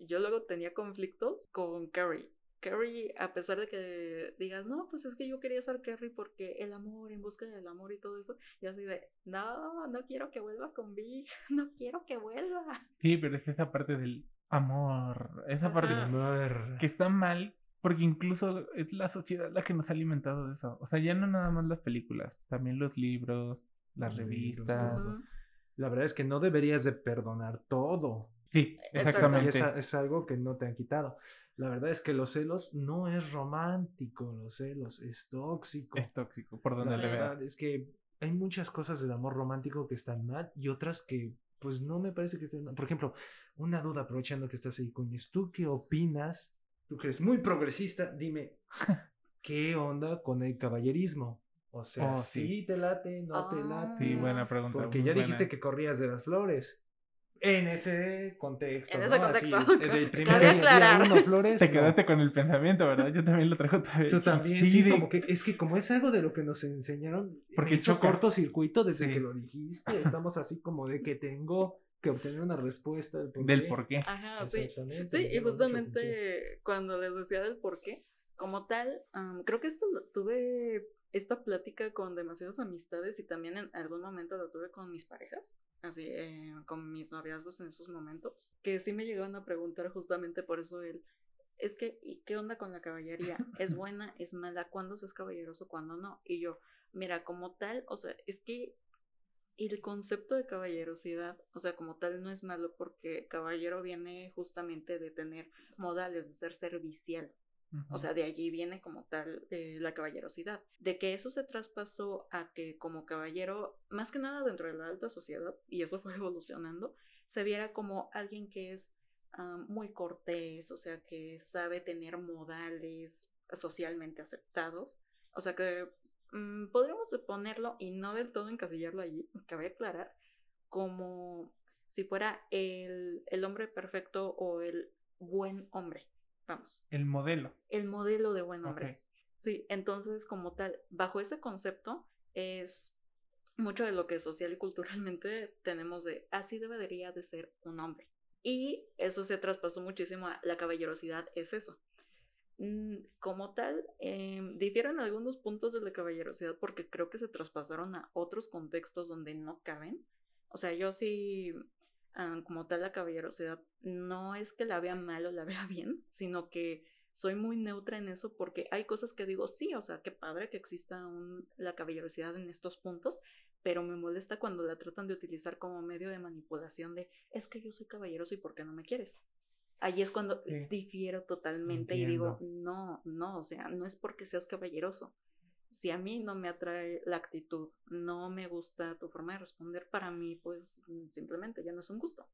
yo luego tenía conflictos con Carrie. Carrie, a pesar de que digas, no, pues es que yo quería ser Carrie porque el amor, en busca del amor y todo eso, yo así de, no, no quiero que vuelva con Big, no quiero que vuelva. Sí, pero es esa parte del amor. Esa parte Ajá. Amor. que está mal porque incluso es la sociedad la que nos ha alimentado de eso. O sea, ya no nada más las películas, también los libros, las revistas. todo. La verdad es que no deberías de perdonar todo. Sí. Y exactamente. es algo que no te han quitado. La verdad es que los celos no es romántico, los celos es tóxico. Es tóxico, por donde La Sí. le veas. verdad es que hay muchas cosas del amor romántico que están mal y otras que pues no me parece que estén mal. Por ejemplo, una duda aprovechando que estás ahí, Coñez, ¿tú qué opinas? Tú que eres muy progresista, dime, ¿qué onda con el caballerismo? O sea, Oh, sí. sí. te late, no te late. Sí, buena pregunta. Porque ya buena. dijiste que corrías de las flores. En ese contexto. En ese ¿no? Así, contexto. del primer día, uno, flores. Te no. quedaste con el pensamiento, ¿verdad? Yo también lo traigo todavía. Tú también, sí, de- como que es que como es algo de lo que nos enseñaron, Porque hizo cortocircuito desde Sí. que lo dijiste. Estamos así como de que tengo que obtener una respuesta del por del qué. por qué. Ajá, sí. Exactamente. Sí, y justamente cuando les decía del por qué, como tal, am, creo que esto lo tuve esta plática con demasiadas amistades y también en algún momento lo tuve con mis parejas, así, eh, con mis noviazgos en esos momentos, que sí me llegaron a preguntar justamente por eso el, es que, ¿y qué onda con la caballería? ¿Es buena? ¿Es mala? ¿Cuándo se es caballeroso? ¿Cuándo no? Y yo, mira, como tal, o sea, es que el concepto de caballerosidad, o sea, como tal, no es malo porque caballero viene justamente de tener modales, de ser servicial. O sea, de allí viene como tal eh, la caballerosidad. De que eso se traspasó a que como caballero, más que nada dentro de la alta sociedad, y eso fue evolucionando, se viera como alguien que es ah, muy cortés, o sea, que sabe tener modales socialmente aceptados. O sea que mm, podríamos ponerlo y no del todo encasillarlo allí, cabe aclarar, como si fuera el, el hombre perfecto o el buen hombre. Vamos El modelo. el modelo de buen hombre. Sí, entonces como tal, bajo ese concepto es mucho de lo que social y culturalmente tenemos de así debería de ser un hombre. Y eso se traspasó muchísimo a la caballerosidad, es eso. Mm, Como tal, em, difieren algunos puntos de la caballerosidad porque creo que se traspasaron a otros contextos donde no caben. O sea, yo sí, ah, como tal, la caballerosidad no es que la vea mal o la vea bien, sino que soy muy neutra en eso porque hay cosas que digo, sí, o sea, qué padre que exista un- la caballerosidad en estos puntos, pero me molesta cuando la tratan de utilizar como medio de manipulación de, es que yo soy caballeroso y ¿por qué no me quieres? Allí es cuando Sí. difiero totalmente y digo, no, no, o sea, no es porque seas caballeroso. Si a mí no me atrae la actitud, no me gusta tu forma de responder, para mí, pues simplemente ya no es un gusto.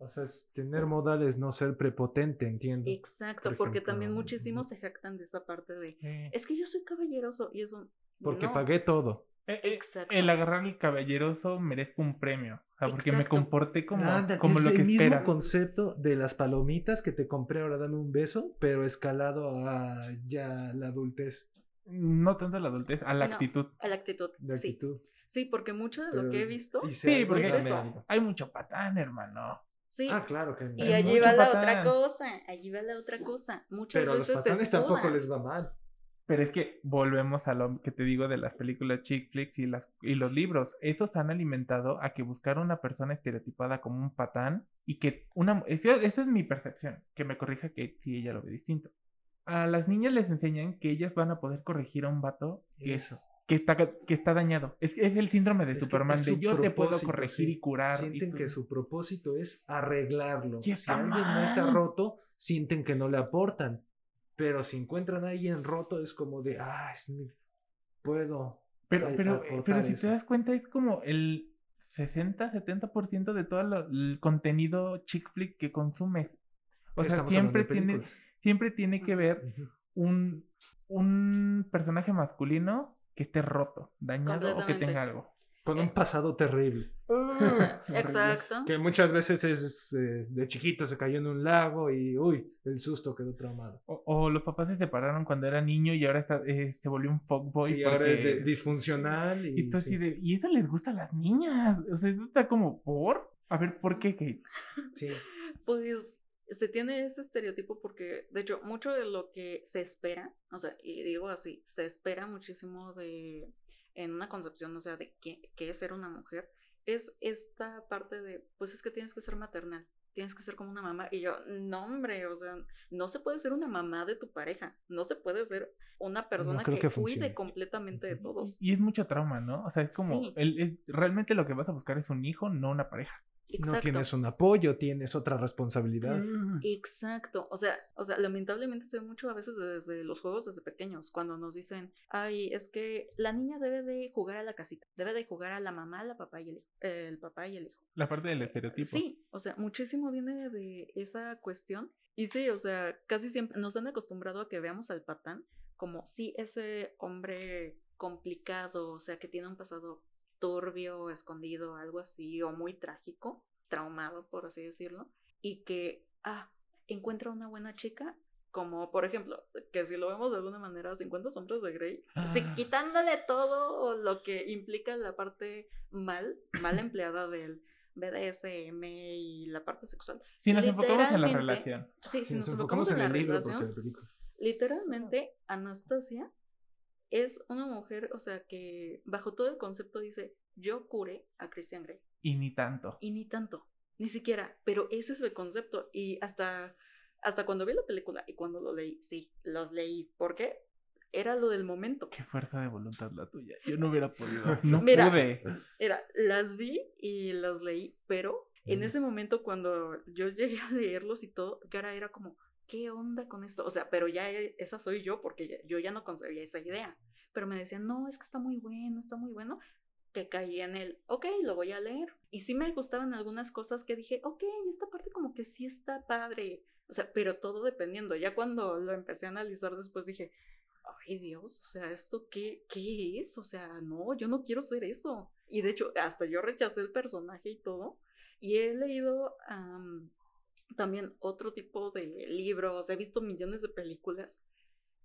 O sea, es tener modales, no ser prepotente, entiendo. Exacto, Por porque también muchísimos se jactan de esa parte de, Eh, es que yo soy caballeroso y eso... Porque no. pagué todo. eh, eh, Exacto. el agarrar el caballeroso merezco un premio. O sea, porque me comporté como, Anda, como es lo que el mismo concepto de las palomitas que te compré ahora dame un beso, pero escalado a ya la adultez No tanto a la adultez, a la No. actitud. A la actitud. de Sí. actitud. sí, porque mucho de lo Pero- que he visto... y Sí, porque es eso. hay mucho patán, hermano. Sí, Ah, claro que no. y Hay allí va la patán. otra cosa, allí va la otra cosa. Muchas Pero a los patanes tampoco les va mal. Pero es que volvemos a lo que te digo de las películas chick flicks y, las, y los libros. Esos han alimentado a que buscar una persona estereotipada como un patán y que una... Eso, eso es mi percepción, que me corrija que si ella lo ve distinto. A las niñas les enseñan que ellas van a poder corregir a un vato que es Eso. que está, que está dañado. Es, es el síndrome de Es que Superman, de yo te puedo corregir sí. y curar. y Sienten que todo. su propósito es arreglarlo. Y Si alguien no está mal. roto, sienten que no le aportan. Pero si encuentran a alguien roto, es como de, ah, es mi... puedo. Pero, a- pero, aportar pero si eso". te das cuenta, es como el 60-70% de todo lo- el contenido chick flick que consumes. O sea, Estamos siempre tiene. Siempre tiene que ver un, un personaje masculino que esté roto, dañado o que tenga algo. Con un pasado terrible. Exacto. Que muchas veces es eh, de chiquito se cayó en un lago y uy, el susto quedó traumado. O, o los papás se separaron cuando era niño y ahora está, eh, se volvió un fuckboy. sí, ahora es de- disfuncional y, Y, tú así sí. de, y eso les gusta a las niñas. O sea, eso está como, ¿por? A ver, ¿por qué, Kate? Sí. Pues se tiene ese estereotipo porque, de hecho, mucho de lo que se espera, o sea, y digo así, se espera muchísimo de, en una concepción, o sea, de qué, qué es ser una mujer, es esta parte de, pues es que tienes que ser maternal, tienes que ser como una mamá. Y yo, no, hombre, o sea, no se puede ser una mamá de tu pareja, no se puede ser una persona creo que, que cuide completamente de todos. Y es mucho trauma, ¿no? O sea, es como, Sí. el, es- realmente lo que vas a buscar es un hijo, no una pareja. Exacto. No tienes un apoyo, tienes otra responsabilidad. Mm. Exacto, o sea, o sea, lamentablemente se ve mucho a veces desde los juegos desde pequeños, cuando nos dicen, ay, es que la niña debe de jugar a la casita, debe de jugar a la mamá, la papá y el hijo, eh, el papá y el hijo. La parte del estereotipo. Sí, o sea, muchísimo viene de esa cuestión. Y sí, o sea, casi siempre nos han acostumbrado a que veamos al patán como, sí, ese hombre complicado, o sea, que tiene un pasado turbio, escondido, algo así, o muy trágico, traumado, por así decirlo, y que, ah, encuentra una buena chica. Como por ejemplo, que si lo vemos de alguna manera, 50 sombras de Grey, sí, Ah. quitándole todo lo que implica la parte mal, mal empleada del BDSM y la parte sexual. Si nos enfocamos en la Literalmente, relación. Sí, si Si nos enfocamos en, el la libro, porque literalmente Anastasia es una mujer, o sea, que bajo todo el concepto dice, yo curé a Christian Grey. Y ni tanto. Y ni tanto, ni siquiera, pero ese es el concepto. Y hasta, hasta cuando vi la película y cuando lo leí, sí, los leí. ¿Por qué? Era lo del momento. Qué fuerza de voluntad la tuya. Yo no hubiera podido. No Mira. pude. Era, las vi y las leí, pero en Mm. ese momento cuando yo llegué a leerlos y todo, cara era como, ¿qué onda con esto? O sea, pero ya e- esa soy yo porque yo ya no concebía esa idea. Pero me decían, no, es que está muy bueno, está muy bueno. Que caí en el, ok, lo voy a leer. Y sí me gustaban algunas cosas que dije, ok, esta parte como que sí está padre. O sea, pero todo dependiendo. Ya cuando lo empecé a analizar después dije, ay Dios, o sea, ¿esto qué, qué es? O sea, no, yo no quiero ser eso. Y de hecho, hasta yo rechacé el personaje y todo. Y he leído am, también otro tipo de libros, he visto millones de películas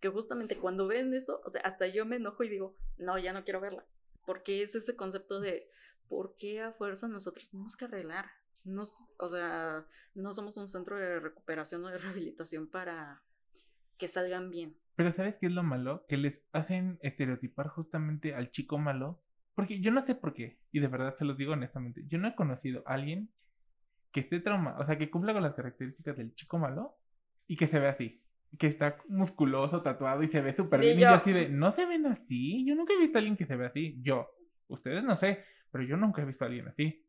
que justamente cuando ven eso, o sea, hasta yo me enojo y digo, no, ya no quiero verla. Porque es ese concepto de, ¿por qué a fuerza nosotros tenemos que arreglar? Nos, o sea, no somos un centro de recuperación o de rehabilitación para que salgan bien. Pero ¿sabes qué es lo malo? Que les hacen estereotipar justamente al chico malo. Porque yo no sé por qué. Y de verdad se los digo honestamente. Yo no he conocido a alguien que esté traumado. O sea, que cumpla con las características del chico malo. Y que se ve así. Que está musculoso, tatuado y se ve súper bien. Y yo así de, no se ven así. Yo nunca he visto a alguien que se ve así. Yo. Ustedes no sé. Pero yo nunca he visto a alguien así.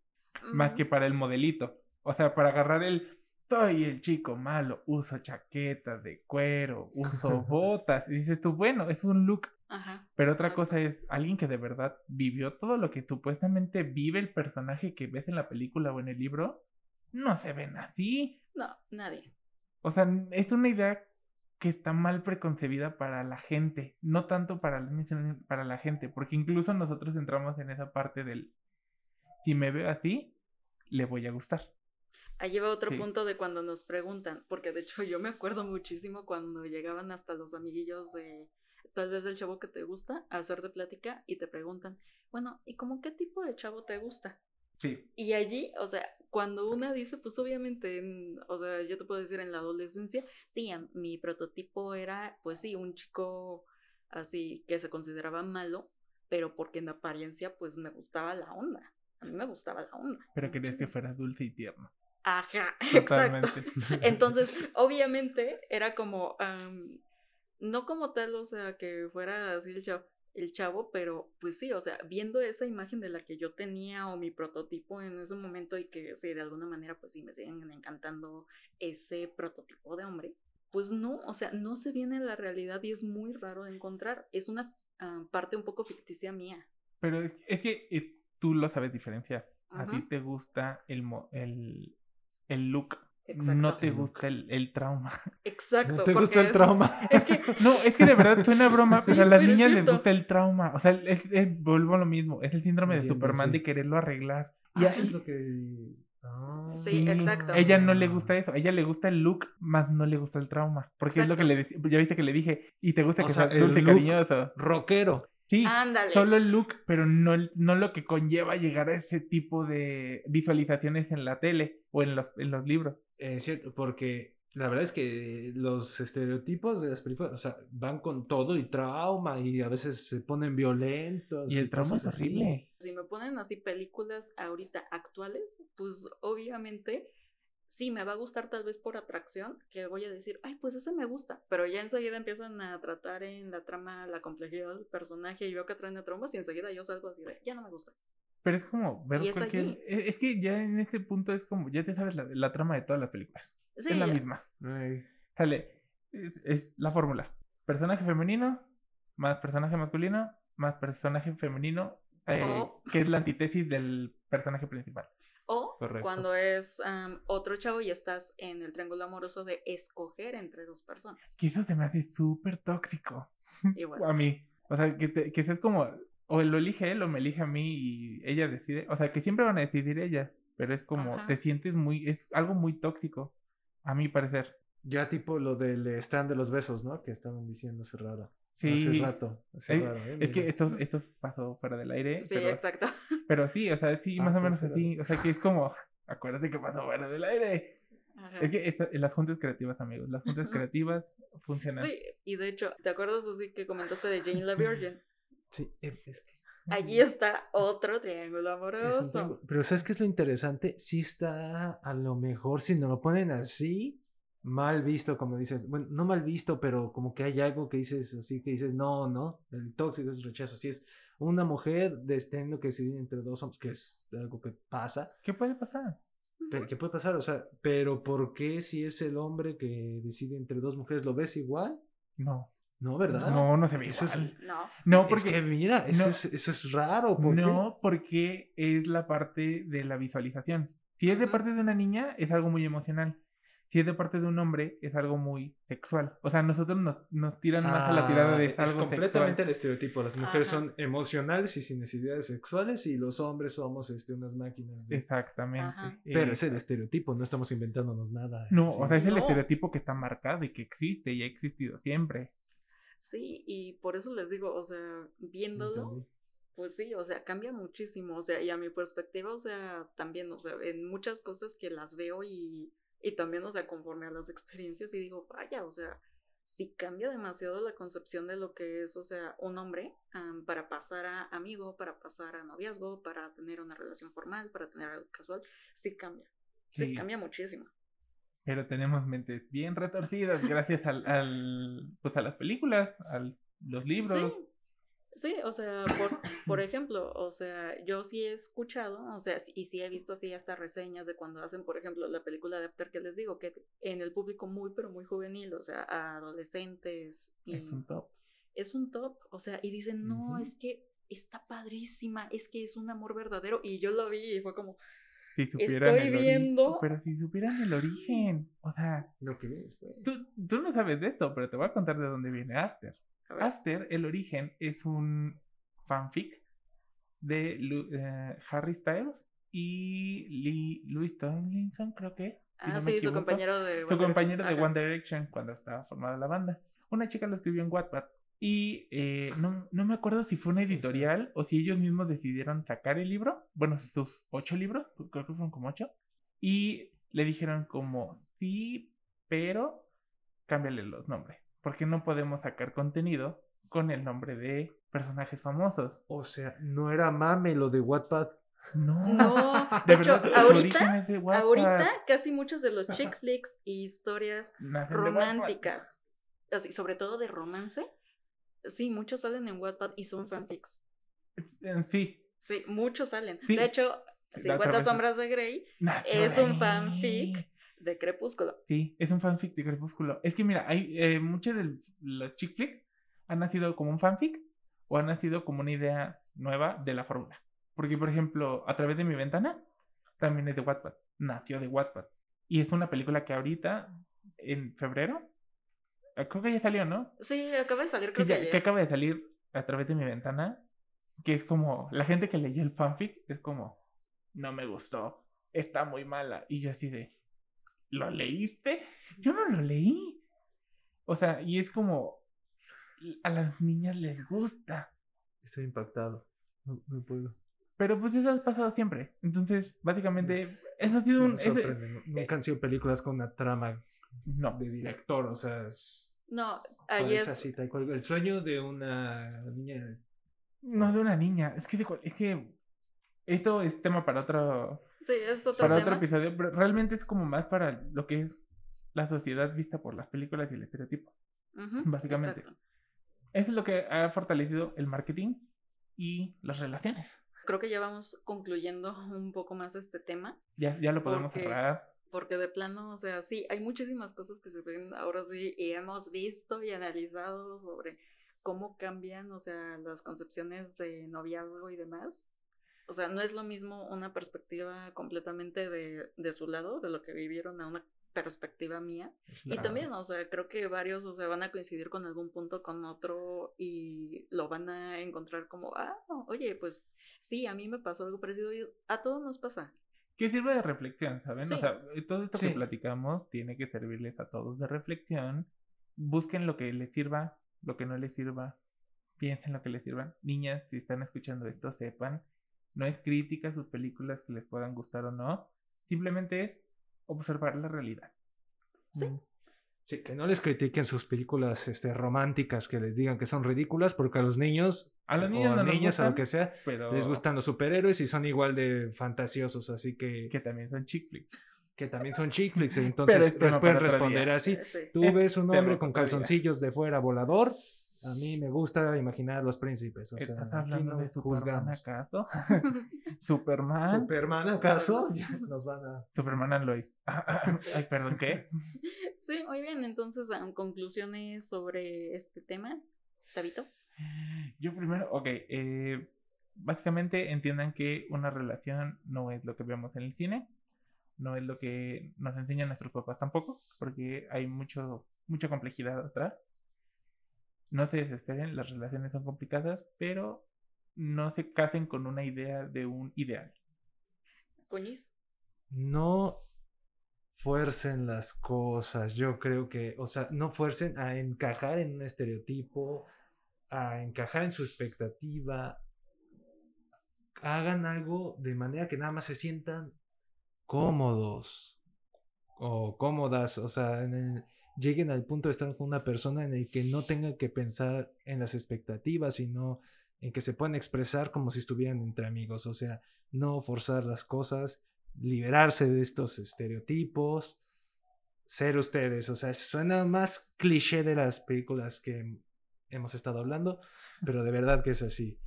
Más que para el modelito. O sea, para agarrar el. Soy el chico malo, uso chaquetas de cuero, uso botas. Y dices tú, bueno, es un look. Ajá. Pero otra Exacto. cosa es alguien que de verdad vivió todo lo que supuestamente vive el personaje que ves en la película o en el libro. No se ven así. No, nadie. O sea, es una idea que está mal preconcebida para la gente. No tanto para para la gente. Porque incluso nosotros entramos en esa parte del. Si me veo así, le voy a gustar. Ahí va otro Sí. punto de cuando nos preguntan, porque de hecho yo me acuerdo muchísimo cuando llegaban hasta los amiguillos de tal vez del chavo que te gusta a hacer de plática y te preguntan, bueno, ¿y como qué tipo de chavo te gusta? Sí. Y allí, o sea, cuando una dice, pues obviamente, en- o sea, yo te puedo decir en la adolescencia, sí, mi prototipo era, pues sí, un chico así que se consideraba malo, pero porque en apariencia, pues me gustaba la onda. A mí me gustaba la onda. Pero querías que fuera dulce y tierno. Ajá, exacto. Totalmente. Entonces, obviamente, era como, am, no como tal, o sea, que fuera así el chavo, el chavo, pero pues sí, o sea, viendo esa imagen de la que yo tenía o mi prototipo en ese momento y que sí, de alguna manera pues sí me siguen encantando ese prototipo de hombre, pues no, o sea, no se viene a la realidad y es muy raro de encontrar, es una ah, parte un poco ficticia mía. Pero es, es que eh, tú lo sabes diferenciar. A ti te gusta el, el, el look, no te gusta el, el trauma. Exacto. ¿No te gusta el trauma? Es que No, es que de verdad suena broma, Sí, pero a las pero niñas les gusta el trauma. O sea, es, es- vuelvo a lo mismo. Es el síndrome de Superman sí. de quererlo arreglar. Y Ah, así- eso es lo que... Ah. Sí, exacto. A ella no le gusta eso. A ella le gusta el look, más no le gusta el trauma. Porque es lo que le dec- Ya viste que le dije. Y te gusta O que sea, sea dulce, look- cariñoso. Rockero. Sí, ándale. solo el look, pero no, el- no lo que conlleva llegar a ese tipo de visualizaciones en la tele o en los, en los libros. Es cierto, porque la verdad es que los estereotipos de las películas, o sea, van con todo y trauma y a veces se ponen violentos. Y el trauma es horrible. Si me ponen así películas ahorita actuales, pues obviamente sí me va a gustar tal vez por atracción, que voy a decir, ay, pues ese me gusta, pero ya enseguida empiezan a tratar en la trama la complejidad del personaje y veo que traen a traumas y enseguida yo salgo así de, ya no me gusta. Pero es como ver Y es cualquier. allí. Es, es que ya en este punto es como. Ya te sabes la, la trama de todas las películas. Sí, es la ya. misma. Ay, Sale. Es, es la fórmula. Personaje femenino, más personaje masculino, más personaje femenino, eh, O- que es la antítesis del personaje principal. O Correcto. cuando es am, otro chavo y estás en el triángulo amoroso de escoger entre dos personas. Que eso se me hace súper tóxico. Y bueno, A mí. O sea, que, te, que es como. O lo elige él o me elige a mí y ella decide. O sea, que siempre van a decidir ellas. Pero es como. Ajá. Te sientes muy. Es algo muy tóxico. A mi parecer. Ya tipo lo del stand de los besos, ¿no? Que estaban diciendo hace raro. Sí. Hace rato. Hace Eh, raro, ¿eh? Es que esto, esto pasó fuera del aire. sí, pero, exacto. pero sí, o sea, sí, Ah, más o menos fuera así. O sea, que es como. Acuérdate que pasó fuera del aire. Ajá. Es que esta- las juntas creativas, amigos. Las juntas creativas funcionan. Sí, y de hecho, ¿te acuerdas así que comentaste de Jane la Virgin? Sí, es que... Allí está otro triángulo amoroso. triángulo. Pero ¿sabes qué es lo interesante? Sí está, a lo mejor, si nos lo ponen así, mal visto, como dices. Bueno, no mal visto, pero como que hay algo que dices así, que dices, no, no, el tóxico es rechazo. Si es una mujer teniendo que decidir entre dos hombres, que es algo que pasa, ¿Qué puede pasar? ¿Qué puede pasar? O sea, pero ¿por qué si es el hombre que decide entre dos mujeres lo ves igual? No. No, ¿verdad? No, no se ve Eso es-. No, No, Es porque. que mira, eso, no. es, eso es raro. ¿por qué? No, porque es la parte de la visualización. Si es de parte de una niña, es algo muy emocional. Si es de parte de un hombre, es algo muy sexual. O sea, nosotros nos, nos tiran más a la tirada de Ah, es algo completamente sexual. el estereotipo. Las mujeres Ajá. son emocionales y sin necesidades sexuales y los hombres somos este, unas máquinas. de- Exactamente. Ajá. Pero Eh, es el estereotipo, no estamos inventándonos nada. No, Sí, o sea, es el No. estereotipo que está marcado y que existe y ha existido siempre. Sí, y por eso les digo, o sea, viéndolo, pues sí, o sea, cambia muchísimo, o sea, y a mi perspectiva, o sea, también, o sea, en muchas cosas que las veo y, y también, o sea, conforme a las experiencias y digo, vaya, o sea, sí cambia demasiado la concepción de lo que es, o sea, un hombre am, para pasar a amigo, para pasar a noviazgo, para tener una relación formal, para tener algo casual, sí cambia, sí, Sí. cambia muchísimo. Pero tenemos mentes bien retorcidas gracias al, al pues a las películas, a los libros. Sí, sí, o sea, por, por ejemplo, o sea, yo sí he escuchado, o sea, y sí he visto así hasta reseñas de cuando hacen, por ejemplo, la película de After que les digo, que en el público muy, pero muy juvenil, o sea, a adolescentes, y Es un top. es un top, o sea, y dicen, no, es que está padrísima, es que es un amor verdadero, y yo lo vi y fue como, Si supieran Estoy el viendo- Pero si supieran el origen. O sea, Lo que ves, pues. tú, tú no sabes de esto, pero te voy a contar de dónde viene After. After, el origen, es un fanfic de Lu- eh, Harry Styles y Lee- Louis Tomlinson, creo que. si ah, no sí, su compañero de Su One compañero de One Direction cuando estaba formada la banda. Una chica lo escribió en Wattpad. Y eh, no, no me acuerdo si fue una editorial o si ellos mismos decidieron sacar el libro. Bueno, sus ocho libros, creo que fueron como ocho. Y le dijeron como, sí, pero cámbiale los nombres. Porque no podemos sacar contenido con el nombre de personajes famosos. O sea, no era mame lo de Wattpad. No. No, de de hecho, verdad, ahorita- de. Ahorita casi muchos de los chick flicks y historias Nacen románticas, así, sobre todo de romance, Sí, muchos salen en Wattpad y son fanfics. Sí. Sí, muchos salen. Sí. De hecho, La 50 otra vez- sombras de Grey es un fanfic de Crepúsculo. Sí, es un fanfic de Crepúsculo. Es que mira, hay eh, muchos de los chick flicks han nacido como un fanfic o han nacido como una idea nueva de la fórmula. Porque, por ejemplo, a través de mi ventana, también es de Wattpad. Nació de Wattpad. Y es una película que ahorita, en febrero, creo que ya salió, ¿no? Sí, acaba de salir, Que, creo que, ya- ayer. que acaba de salir a través de mi ventana. Que es como, la gente que leyó el fanfic es como, no me gustó, está muy mala. Y yo así de, ¿lo leíste? Yo no lo leí. O sea, y es como, a las niñas les gusta. Estoy impactado. No, no puedo. Pero pues eso ha pasado siempre. Entonces, básicamente, eso ha sido un... Nu- Nunca han sido películas con una trama no, de director, o sea, es, No, ahí parece es. así, tal cual. El sueño de una niña. no de una niña. Es que, es que esto es tema para otro, Sí, es otro para tema. otro episodio, pero realmente es como más para lo que es la sociedad vista por las películas y el estereotipo. Básicamente. exacto. Eso es lo que ha fortalecido el marketing y las relaciones. Creo que ya vamos concluyendo un poco más este tema. Ya, ya lo podemos Porque- cerrar. Porque de plano, o sea, sí, hay muchísimas cosas que se ven ahora sí y hemos visto y analizado sobre cómo cambian, o sea, las concepciones de noviazgo y demás. O sea, no es lo mismo una perspectiva completamente de, de su lado, de lo que vivieron, a una perspectiva mía. Y también, o sea, creo que varios, o sea, van a coincidir con algún punto con otro y lo van a encontrar como, ah, oye, pues sí, a mí me pasó algo parecido y a todos nos pasa. Que sirve de reflexión, ¿saben? O sea, eh, todo esto Sí. que platicamos tiene que servirles a todos de reflexión. Busquen lo que les sirva, lo que no les sirva. Piensen lo que les sirva. Niñas, si están escuchando esto, sepan. No es crítica a sus películas que les puedan gustar o no. Simplemente es observar la realidad. Sí. Sí, que no les critiquen sus películas este, románticas, que les digan que son ridículas, porque a los niños, A los niños o no a nos niñas, a lo que sea, pero les gustan los superhéroes y son igual de fantasiosos, así que, que también son chick flicks. que también son chick flicks. Entonces, es tema les pueden responder día. así. Sí. Tú ves un hombre con calzoncillos de fuera volador. A mí me gusta imaginar los príncipes. O sea, ¿Estás aquí hablando no de Superman juzgamos. acaso? ¿Superman? Superman, ¿acaso? Nos van a. Superman and Lois. Ay, perdón, ¿qué? Sí, muy bien. Entonces, ah, conclusiones sobre este tema, Tabito. Yo primero, ok. eh, básicamente entiendan que una relación no es lo que vemos en el cine. No es lo que nos enseñan nuestros papás tampoco. Porque hay mucho, mucha complejidad atrás. No se desesperen, las relaciones son complicadas, pero no se casen con una idea de un ideal. Coñiz. No fuercen las cosas. Yo creo que, o sea, no fuercen a encajar en un estereotipo, a encajar en su expectativa. Hagan algo de manera que nada más se sientan cómodos o cómodas, o sea, en el- lleguen al punto de estar con una persona en el que no tengan que pensar en las expectativas, sino en que se puedan expresar como si estuvieran entre amigos, o sea, no forzar las cosas, liberarse de estos estereotipos, ser ustedes, o sea, suena más cliché de las películas que hemos estado hablando, pero de verdad que es así.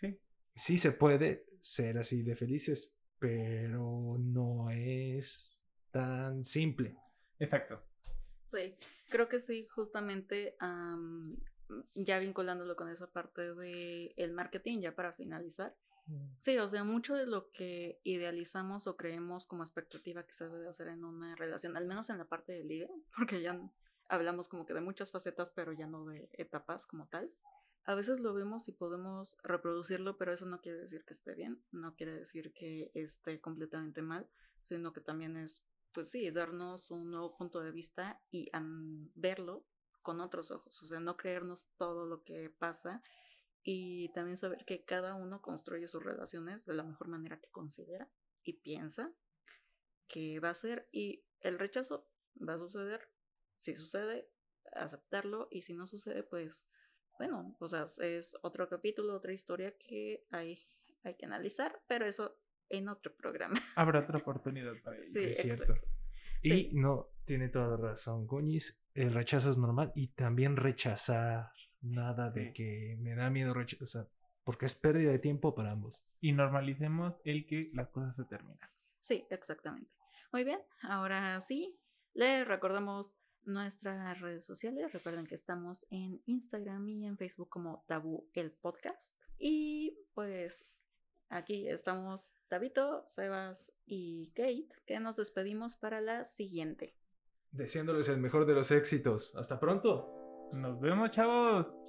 Sí. Sí se puede ser así de felices, pero no es tan simple. Exacto. Sí, creo que sí, justamente am, ya vinculándolo con esa parte de el marketing, ya para finalizar. Sí, o sea, mucho de lo que idealizamos o creemos como expectativa que se debe hacer en una relación, al menos en la parte de ligue, porque ya hablamos como que de muchas facetas, pero ya no de etapas como tal. A veces lo vemos y podemos reproducirlo, pero eso no quiere decir que esté bien, no quiere decir que esté completamente mal, sino que también es, pues sí, darnos un nuevo punto de vista y verlo con otros ojos, o sea, no creernos todo lo que pasa y también saber que cada uno construye sus relaciones de la mejor manera que considera y piensa que va a ser y el rechazo va a suceder, si sucede, aceptarlo y si no sucede, pues bueno, o sea, es otro capítulo, otra historia que hay, hay que analizar, pero eso en otro programa. Habrá otra oportunidad para ello. Sí, es exacto. cierto. Y Sí. no, tiene toda la razón, Goñis. El rechazo es normal y también rechazar Nada de Sí. que me da miedo rechazar. Porque es pérdida de tiempo para ambos. Y normalicemos el que las cosas se terminan. Sí, exactamente. Muy bien, ahora sí, les recordamos nuestras redes sociales. Recuerden que estamos en Instagram y en Facebook como Tabú el Podcast. Y pues aquí estamos Tabito, Sebas y Kate, que nos despedimos para la siguiente. Deseándoles el mejor de los éxitos. Hasta pronto. Nos vemos, chavos.